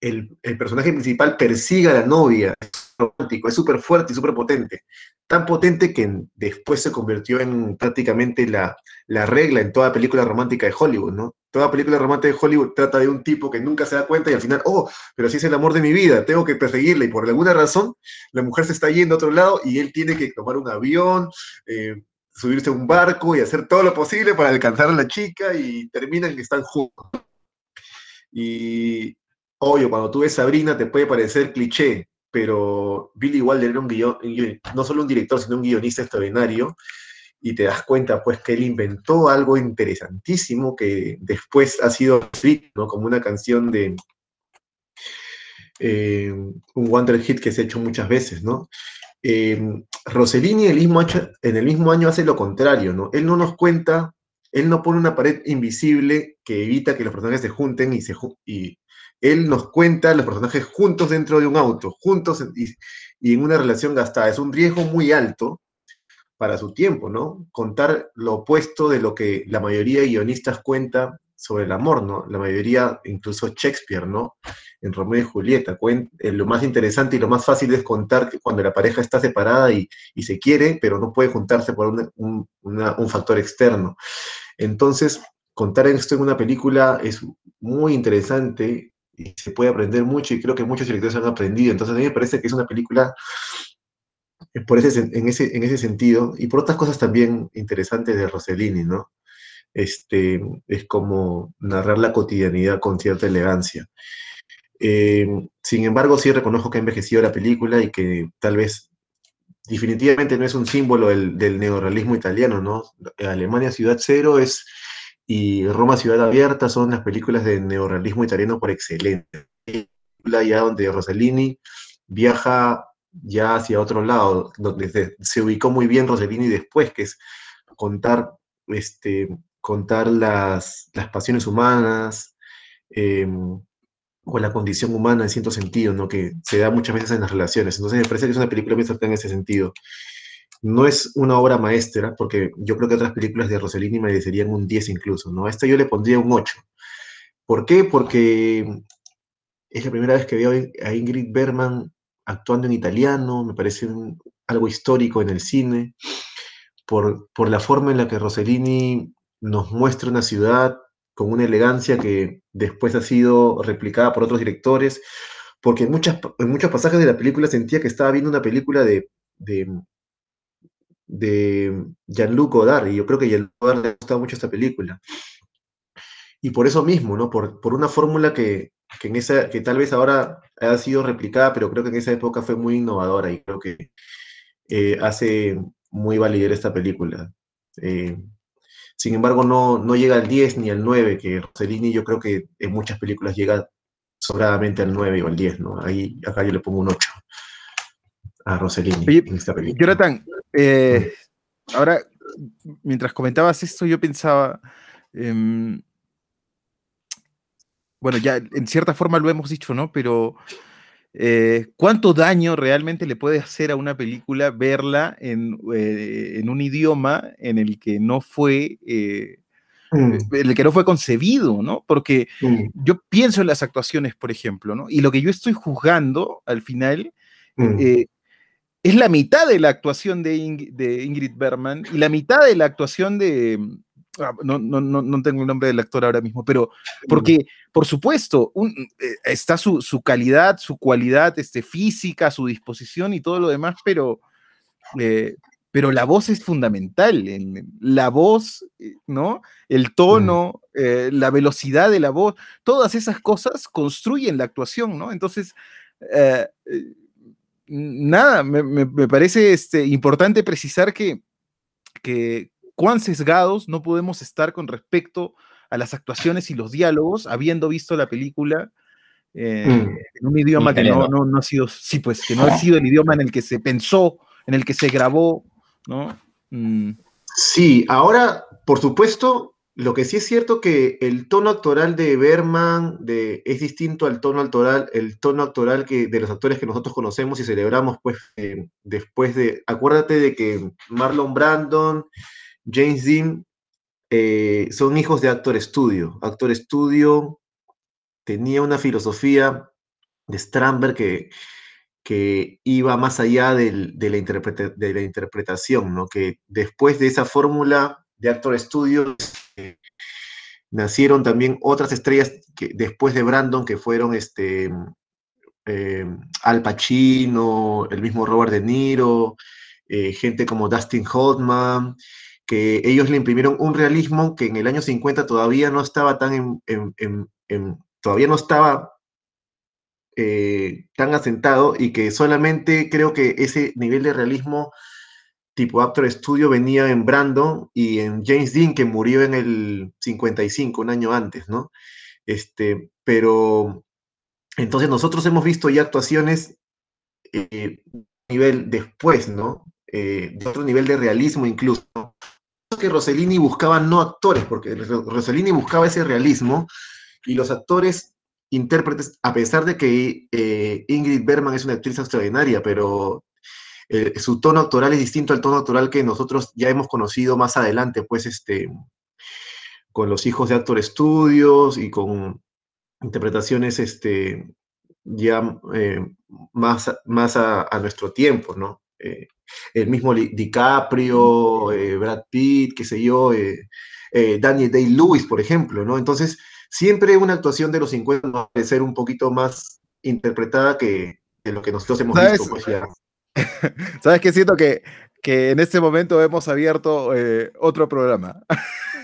el, personaje principal persiga a la novia. Es romántico, es súper fuerte y súper potente. Tan potente que después se convirtió en prácticamente la, la, regla en toda película romántica de Hollywood, ¿no? Toda película romántica de Hollywood trata de un tipo que nunca se da cuenta y al final, oh, pero si es el amor de mi vida, tengo que perseguirle y por alguna razón la mujer se está yendo a otro lado y él tiene que tomar un avión, eh, subirse a un barco y hacer todo lo posible para alcanzar a la chica y terminan que están juntos. Y obvio, cuando tú ves Sabrina te puede parecer cliché, pero Billy Wilder era un guion, no solo un director, sino un guionista extraordinario, y te das cuenta pues que él inventó algo interesantísimo que después ha sido escrito como una canción de eh, un Wonder Hit que se ha hecho muchas veces, ¿no? Eh, Rossellini el mismo en el mismo año hace lo contrario, ¿no? Él no nos cuenta, él no pone una pared invisible que evita que los personajes se junten y, y él nos cuenta los personajes juntos dentro de un auto, juntos y, y en una relación gastada. Es un riesgo muy alto para su tiempo, ¿no? Contar lo opuesto de lo que la mayoría de guionistas cuenta sobre el amor, ¿no? La mayoría, incluso Shakespeare, ¿no? En Romeo y Julieta. Eh, lo más interesante y lo más fácil es contar que cuando la pareja está separada y, se quiere, pero no puede juntarse por un, factor externo. Entonces, contar esto en una película es muy interesante y se puede aprender mucho y creo que muchos directores han aprendido. Entonces, a mí me parece que es una película eh, por ese, en, ese, en ese sentido y por otras cosas también interesantes de Rossellini, ¿no? este, es como narrar la cotidianidad con cierta elegancia. Eh, sin embargo, sí reconozco que ha envejecido la película y que tal vez definitivamente no es un símbolo del, neorrealismo italiano, ¿no? Alemania Ciudad Cero es y Roma Ciudad Abierta son las películas de neorrealismo italiano por excelencia. Ya donde Rossellini viaja ya hacia otro lado, donde se, ubicó muy bien Rossellini después, que es contar este, contar las, pasiones humanas em, o la condición humana en cierto sentido, ¿no? que se da muchas veces en las relaciones. Entonces me parece que es una película muy en ese sentido. No es una obra maestra, porque yo creo que otras películas de Rossellini merecerían un 10 incluso. ¿no? A esta yo le pondría un 8. ¿Por qué? Porque es la primera vez que veo a Ingrid Bergman actuando en italiano, me parece algo histórico en el cine, por, por la forma en la que Rossellini nos muestra una ciudad con una elegancia que después ha sido replicada por otros directores, porque en, muchas, en muchos pasajes de la película sentía que estaba viendo una película de, de, de Jean-Luc Godard, y yo creo que Jean-Luc Godard le gustaba mucho esta película. Y por eso mismo, ¿no? Por, por una fórmula que, que, en esa, que tal vez ahora ha sido replicada, pero creo que en esa época fue muy innovadora y creo que eh, hace muy valer esta película. Eh, sin embargo, no, no llega al 10 ni al 9, que Rossellini yo creo que en muchas películas llega sobradamente al 9 o al 10, ¿no? Ahí, acá yo le pongo un 8 a Rossellini en esta película. Jonathan, eh, ahora, mientras comentabas esto, yo pensaba, em, bueno, ya en cierta forma lo hemos dicho, ¿no? Pero eh, ¿cuánto daño realmente le puede hacer a una película verla en, eh, un idioma en el que no fue... Eh, mm. el que no fue concebido, ¿no? Porque mm. yo pienso en las actuaciones, por ejemplo, ¿no? Y lo que yo estoy juzgando al final mm. es la mitad de la actuación de, Ingrid Bergman y la mitad de la actuación de, Ah, no, no, no, tengo el nombre del actor ahora mismo, pero porque, por supuesto, eh, está su, calidad, su cualidad este, física, su disposición y todo lo demás, pero, eh, pero la voz es fundamental. La voz, eh, ¿no? El tono, la velocidad de la voz, todas esas cosas construyen la actuación, ¿no? Entonces, nada, me, parece este, importante precisar que, que, cuán sesgados no podemos estar con respecto a las actuaciones y los diálogos, habiendo visto la película eh, mm. en un idioma que no, no, ha sido, sí, pues, que no ha sido el idioma en el que se pensó, en el que se grabó, ¿no? Mm. Sí, ahora, por supuesto, lo que sí es cierto que el tono actoral de Berman de, es distinto al tono actoral, el tono actoral que, de los actores que nosotros conocemos y celebramos, pues, eh, después de, acuérdate de que Marlon Brandon, James Dean eh, son hijos de Actor Studio. Actor Studio tenía una filosofía de Strandberg que, que iba más allá de, la interpretación, ¿no? que después de esa fórmula de Actor Studio eh, nacieron también otras estrellas que, después de Brandon que fueron este, eh, Al Pacino, el mismo Robert De Niro, gente como Dustin Hoffman, que ellos le imprimieron un realismo que en el año 50 todavía no estaba tan en, todavía no estaba eh, tan asentado y que solamente creo que ese nivel de realismo tipo Actor Studio venía en Brandon y en James Dean que murió en el 55, un año antes, ¿no? Este, pero entonces nosotros hemos visto ya actuaciones eh, nivel después, ¿no? Eh, de otro nivel de realismo incluso, que Rossellini buscaba no actores, porque Rossellini buscaba ese realismo y los actores intérpretes, a pesar de que eh, Ingrid Bergman es una actriz extraordinaria, pero eh, su tono actoral es distinto al tono actoral que nosotros ya hemos conocido más adelante, pues este, con los hijos de Actor Studios y con interpretaciones este, ya eh, más, más a, nuestro tiempo, ¿no? El mismo DiCaprio, eh, Brad Pitt, qué sé yo, eh, eh, Daniel Day-Lewis, por ejemplo, ¿no? Entonces, siempre una actuación de los 50 debe ser un poquito más interpretada que, lo que nosotros hemos visto, pues ya. ¿Sabes qué? Siento que, que en este momento hemos abierto otro programa.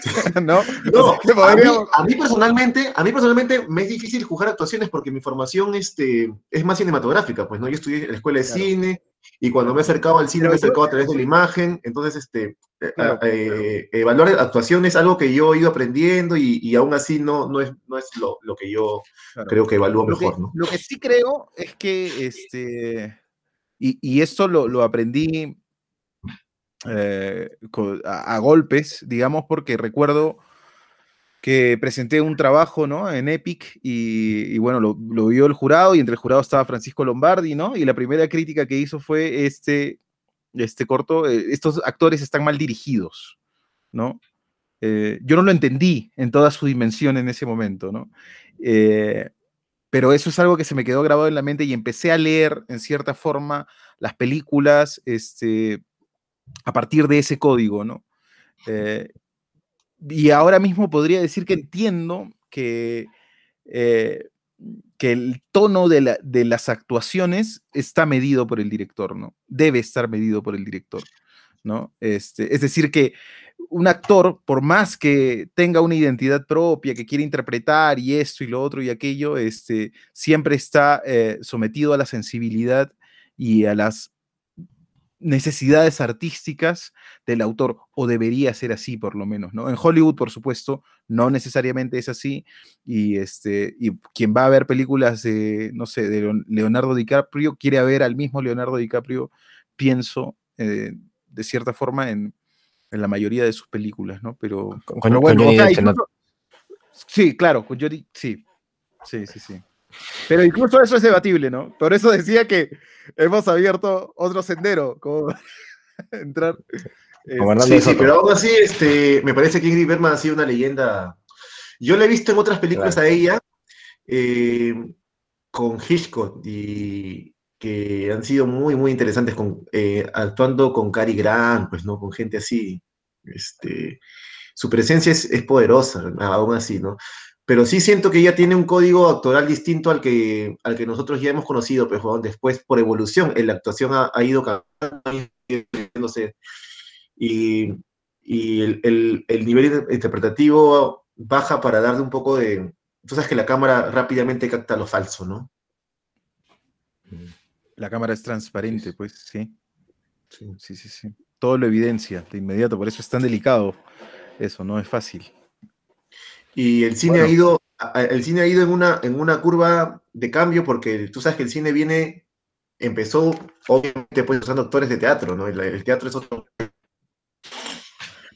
¿No? a, mí, personalmente, a mí personalmente me es difícil juzgar actuaciones porque mi formación este, es más cinematográfica, pues, ¿no? Yo estudié en la escuela de cine, y cuando me he acercado al cine, me he acercado a través de la imagen. Entonces, este, eh, eh, evaluar actuación es algo que yo he ido aprendiendo y, y aún así no, no es, no es lo, lo que yo creo que evalúo mejor. ¿no? Lo que sí creo es que, este, y, y esto lo, lo aprendí eh, a, golpes, digamos, porque recuerdo que presenté un trabajo, ¿no? En Epic y, bueno, lo, vio el jurado y entre el jurado estaba Francisco Lombardi, ¿no? Y la primera crítica que hizo fue este, este corto, eh, estos actores están mal dirigidos, ¿no? Eh, yo no lo entendí en toda su dimensión en ese momento, ¿no? Pero eso es algo que se me quedó grabado en la mente y empecé a leer, en cierta forma, las películas este, a partir de ese código, ¿no? y ahora mismo podría decir que entiendo que, eh, que el tono de, las actuaciones está medido por el director, ¿no? Debe estar medido por el director, ¿no? Este, es decir, que un actor, por más que tenga una identidad propia, que quiere interpretar y esto y lo otro y aquello, este, siempre está eh, sometido a la sensibilidad y a las necesidades artísticas del autor, o debería ser así por lo menos, ¿no? En Hollywood, por supuesto, no necesariamente es así, y, este, y quien va a ver películas de, no sé, de Leonardo DiCaprio, quiere ver al mismo Leonardo DiCaprio, pienso, eh, de cierta forma, en, en la mayoría de sus películas, ¿no? Pero, con, bueno, sí, claro, con Jody, sí, sí, sí, sí. Pero incluso eso es debatible, ¿no? Por eso decía que hemos abierto otro sendero, como entrar. sí, sí, pero aún así, este, me parece que Ingrid Bergman ha sido una leyenda. Yo la he visto en otras películas a ella, eh, con Hitchcock, y que han sido muy, muy interesantes, con, eh, actuando con Cary Grant, pues, ¿no? Con gente así. Este, su presencia es, es poderosa, aún así, ¿no? Pero sí siento que ella tiene un código actoral distinto al que, al que nosotros ya hemos conocido, pues, después por evolución, la actuación ha, ido cambiando y, y el, el, nivel interpretativo baja para darle un poco de... Tú sabes que la cámara rápidamente capta lo falso, ¿no? La cámara es transparente, pues, sí. Sí, sí, sí, sí. Todo lo evidencia de inmediato, por eso es tan delicado. Eso, no es fácil. Y el cine ha ido, el cine ha ido en una, en una curva de cambio porque tú sabes que el cine viene, empezó obviamente pues usando actores de teatro, ¿no? El, teatro es otro.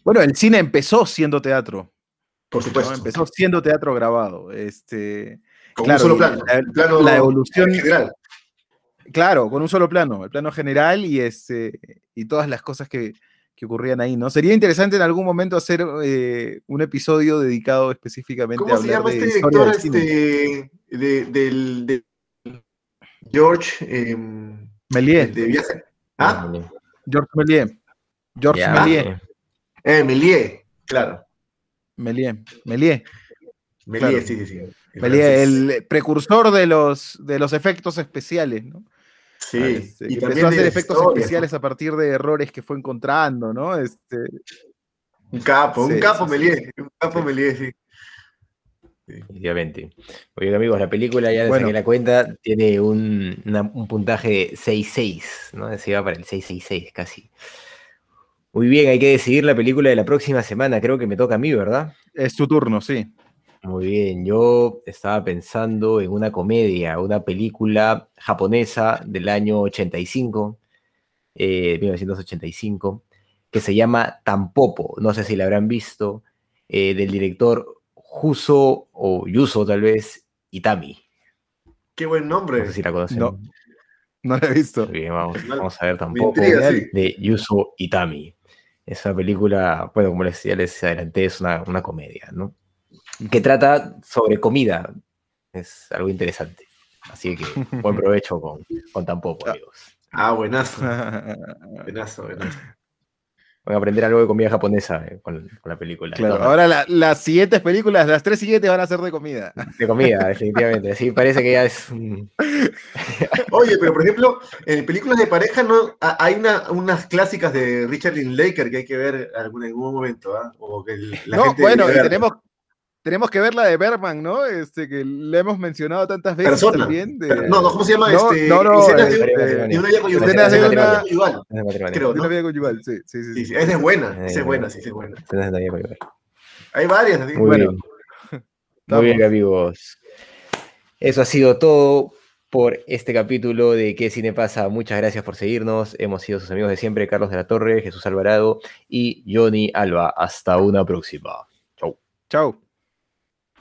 Bueno, el cine empezó siendo teatro. Por supuesto. Empezó siendo teatro grabado. Este, con un solo plano. La, la evolución general. Claro, con un solo plano, el plano general y, este, y todas las cosas que, que ocurrían ahí, ¿no? Sería interesante en algún momento hacer eh, un episodio dedicado específicamente a hablar ¿Cómo se llama este director este, de, del, George eh, Méliès? De viaje. ¿Ah? George Méliès. George yeah. Méliès. Eh, Méliès, claro. Méliès. Méliès. Méliès, sí, sí, sí. Méliès, el precursor de los, de los efectos especiales, ¿no? Sí, este, y, empezó a hacer efectos especiales a partir de errores que fue encontrando, ¿no? Este... Un capo, un capo sí, un capo Melié, sí. Efectivamente. Oye, amigos, la película ya les la cuenta, tiene un, un puntaje de 6-6, ¿no? Se va para el 6-6-6 casi. Muy bien, hay que decidir la película de la próxima semana, creo que me toca a mí, ¿verdad? Es tu turno, sí. Muy bien, yo estaba pensando en una comedia, una película japonesa del año 85, eh, 1985, que se llama Tampopo, no sé si la habrán visto, eh, del director Juso o Yuso tal vez, Itami. Qué buen nombre. No sé si la conocen. No, no la he visto. Bien, vamos, vamos a ver Tampopo de Yuso Itami. Es una película, bueno, como les, ya les adelanté, es una, una comedia, ¿no? Que trata sobre comida. Es algo interesante. Así que buen provecho con, con tan poco, amigos. Ah, buenazo. buenazo, buenazo. Voy a aprender algo de comida japonesa eh, con, la película. Claro, ahora las siguientes películas, las tres siguientes van a ser de comida. De comida, definitivamente. Sí, parece que ya es. Oye, pero por ejemplo, en películas de pareja no hay una, unas clásicas de Richard Linklater que hay que ver en algún, momento. ¿ah? no, bueno, y tenemos, tenemos que ver la de Bergman, ¿no? Este, que le hemos mencionado tantas veces también. no, no, ¿cómo se llama? No, este, no, no. Escenas de, de, una vida conyugal. Escenas de una conyugal. Creo, ¿no? una vida conyugal, sí, sí, sí. sí, sí. Esa es buena, esa es buena, sí, es buena. Hay varias. Así. Muy bueno. Bien. Muy bien, amigos. Eso ha sido todo por este capítulo de ¿Qué cine pasa? Muchas gracias por seguirnos. Hemos sido sus amigos de siempre, Carlos de la Torre, Jesús Alvarado y Johnny Alba. Hasta una próxima. Chau. Chau.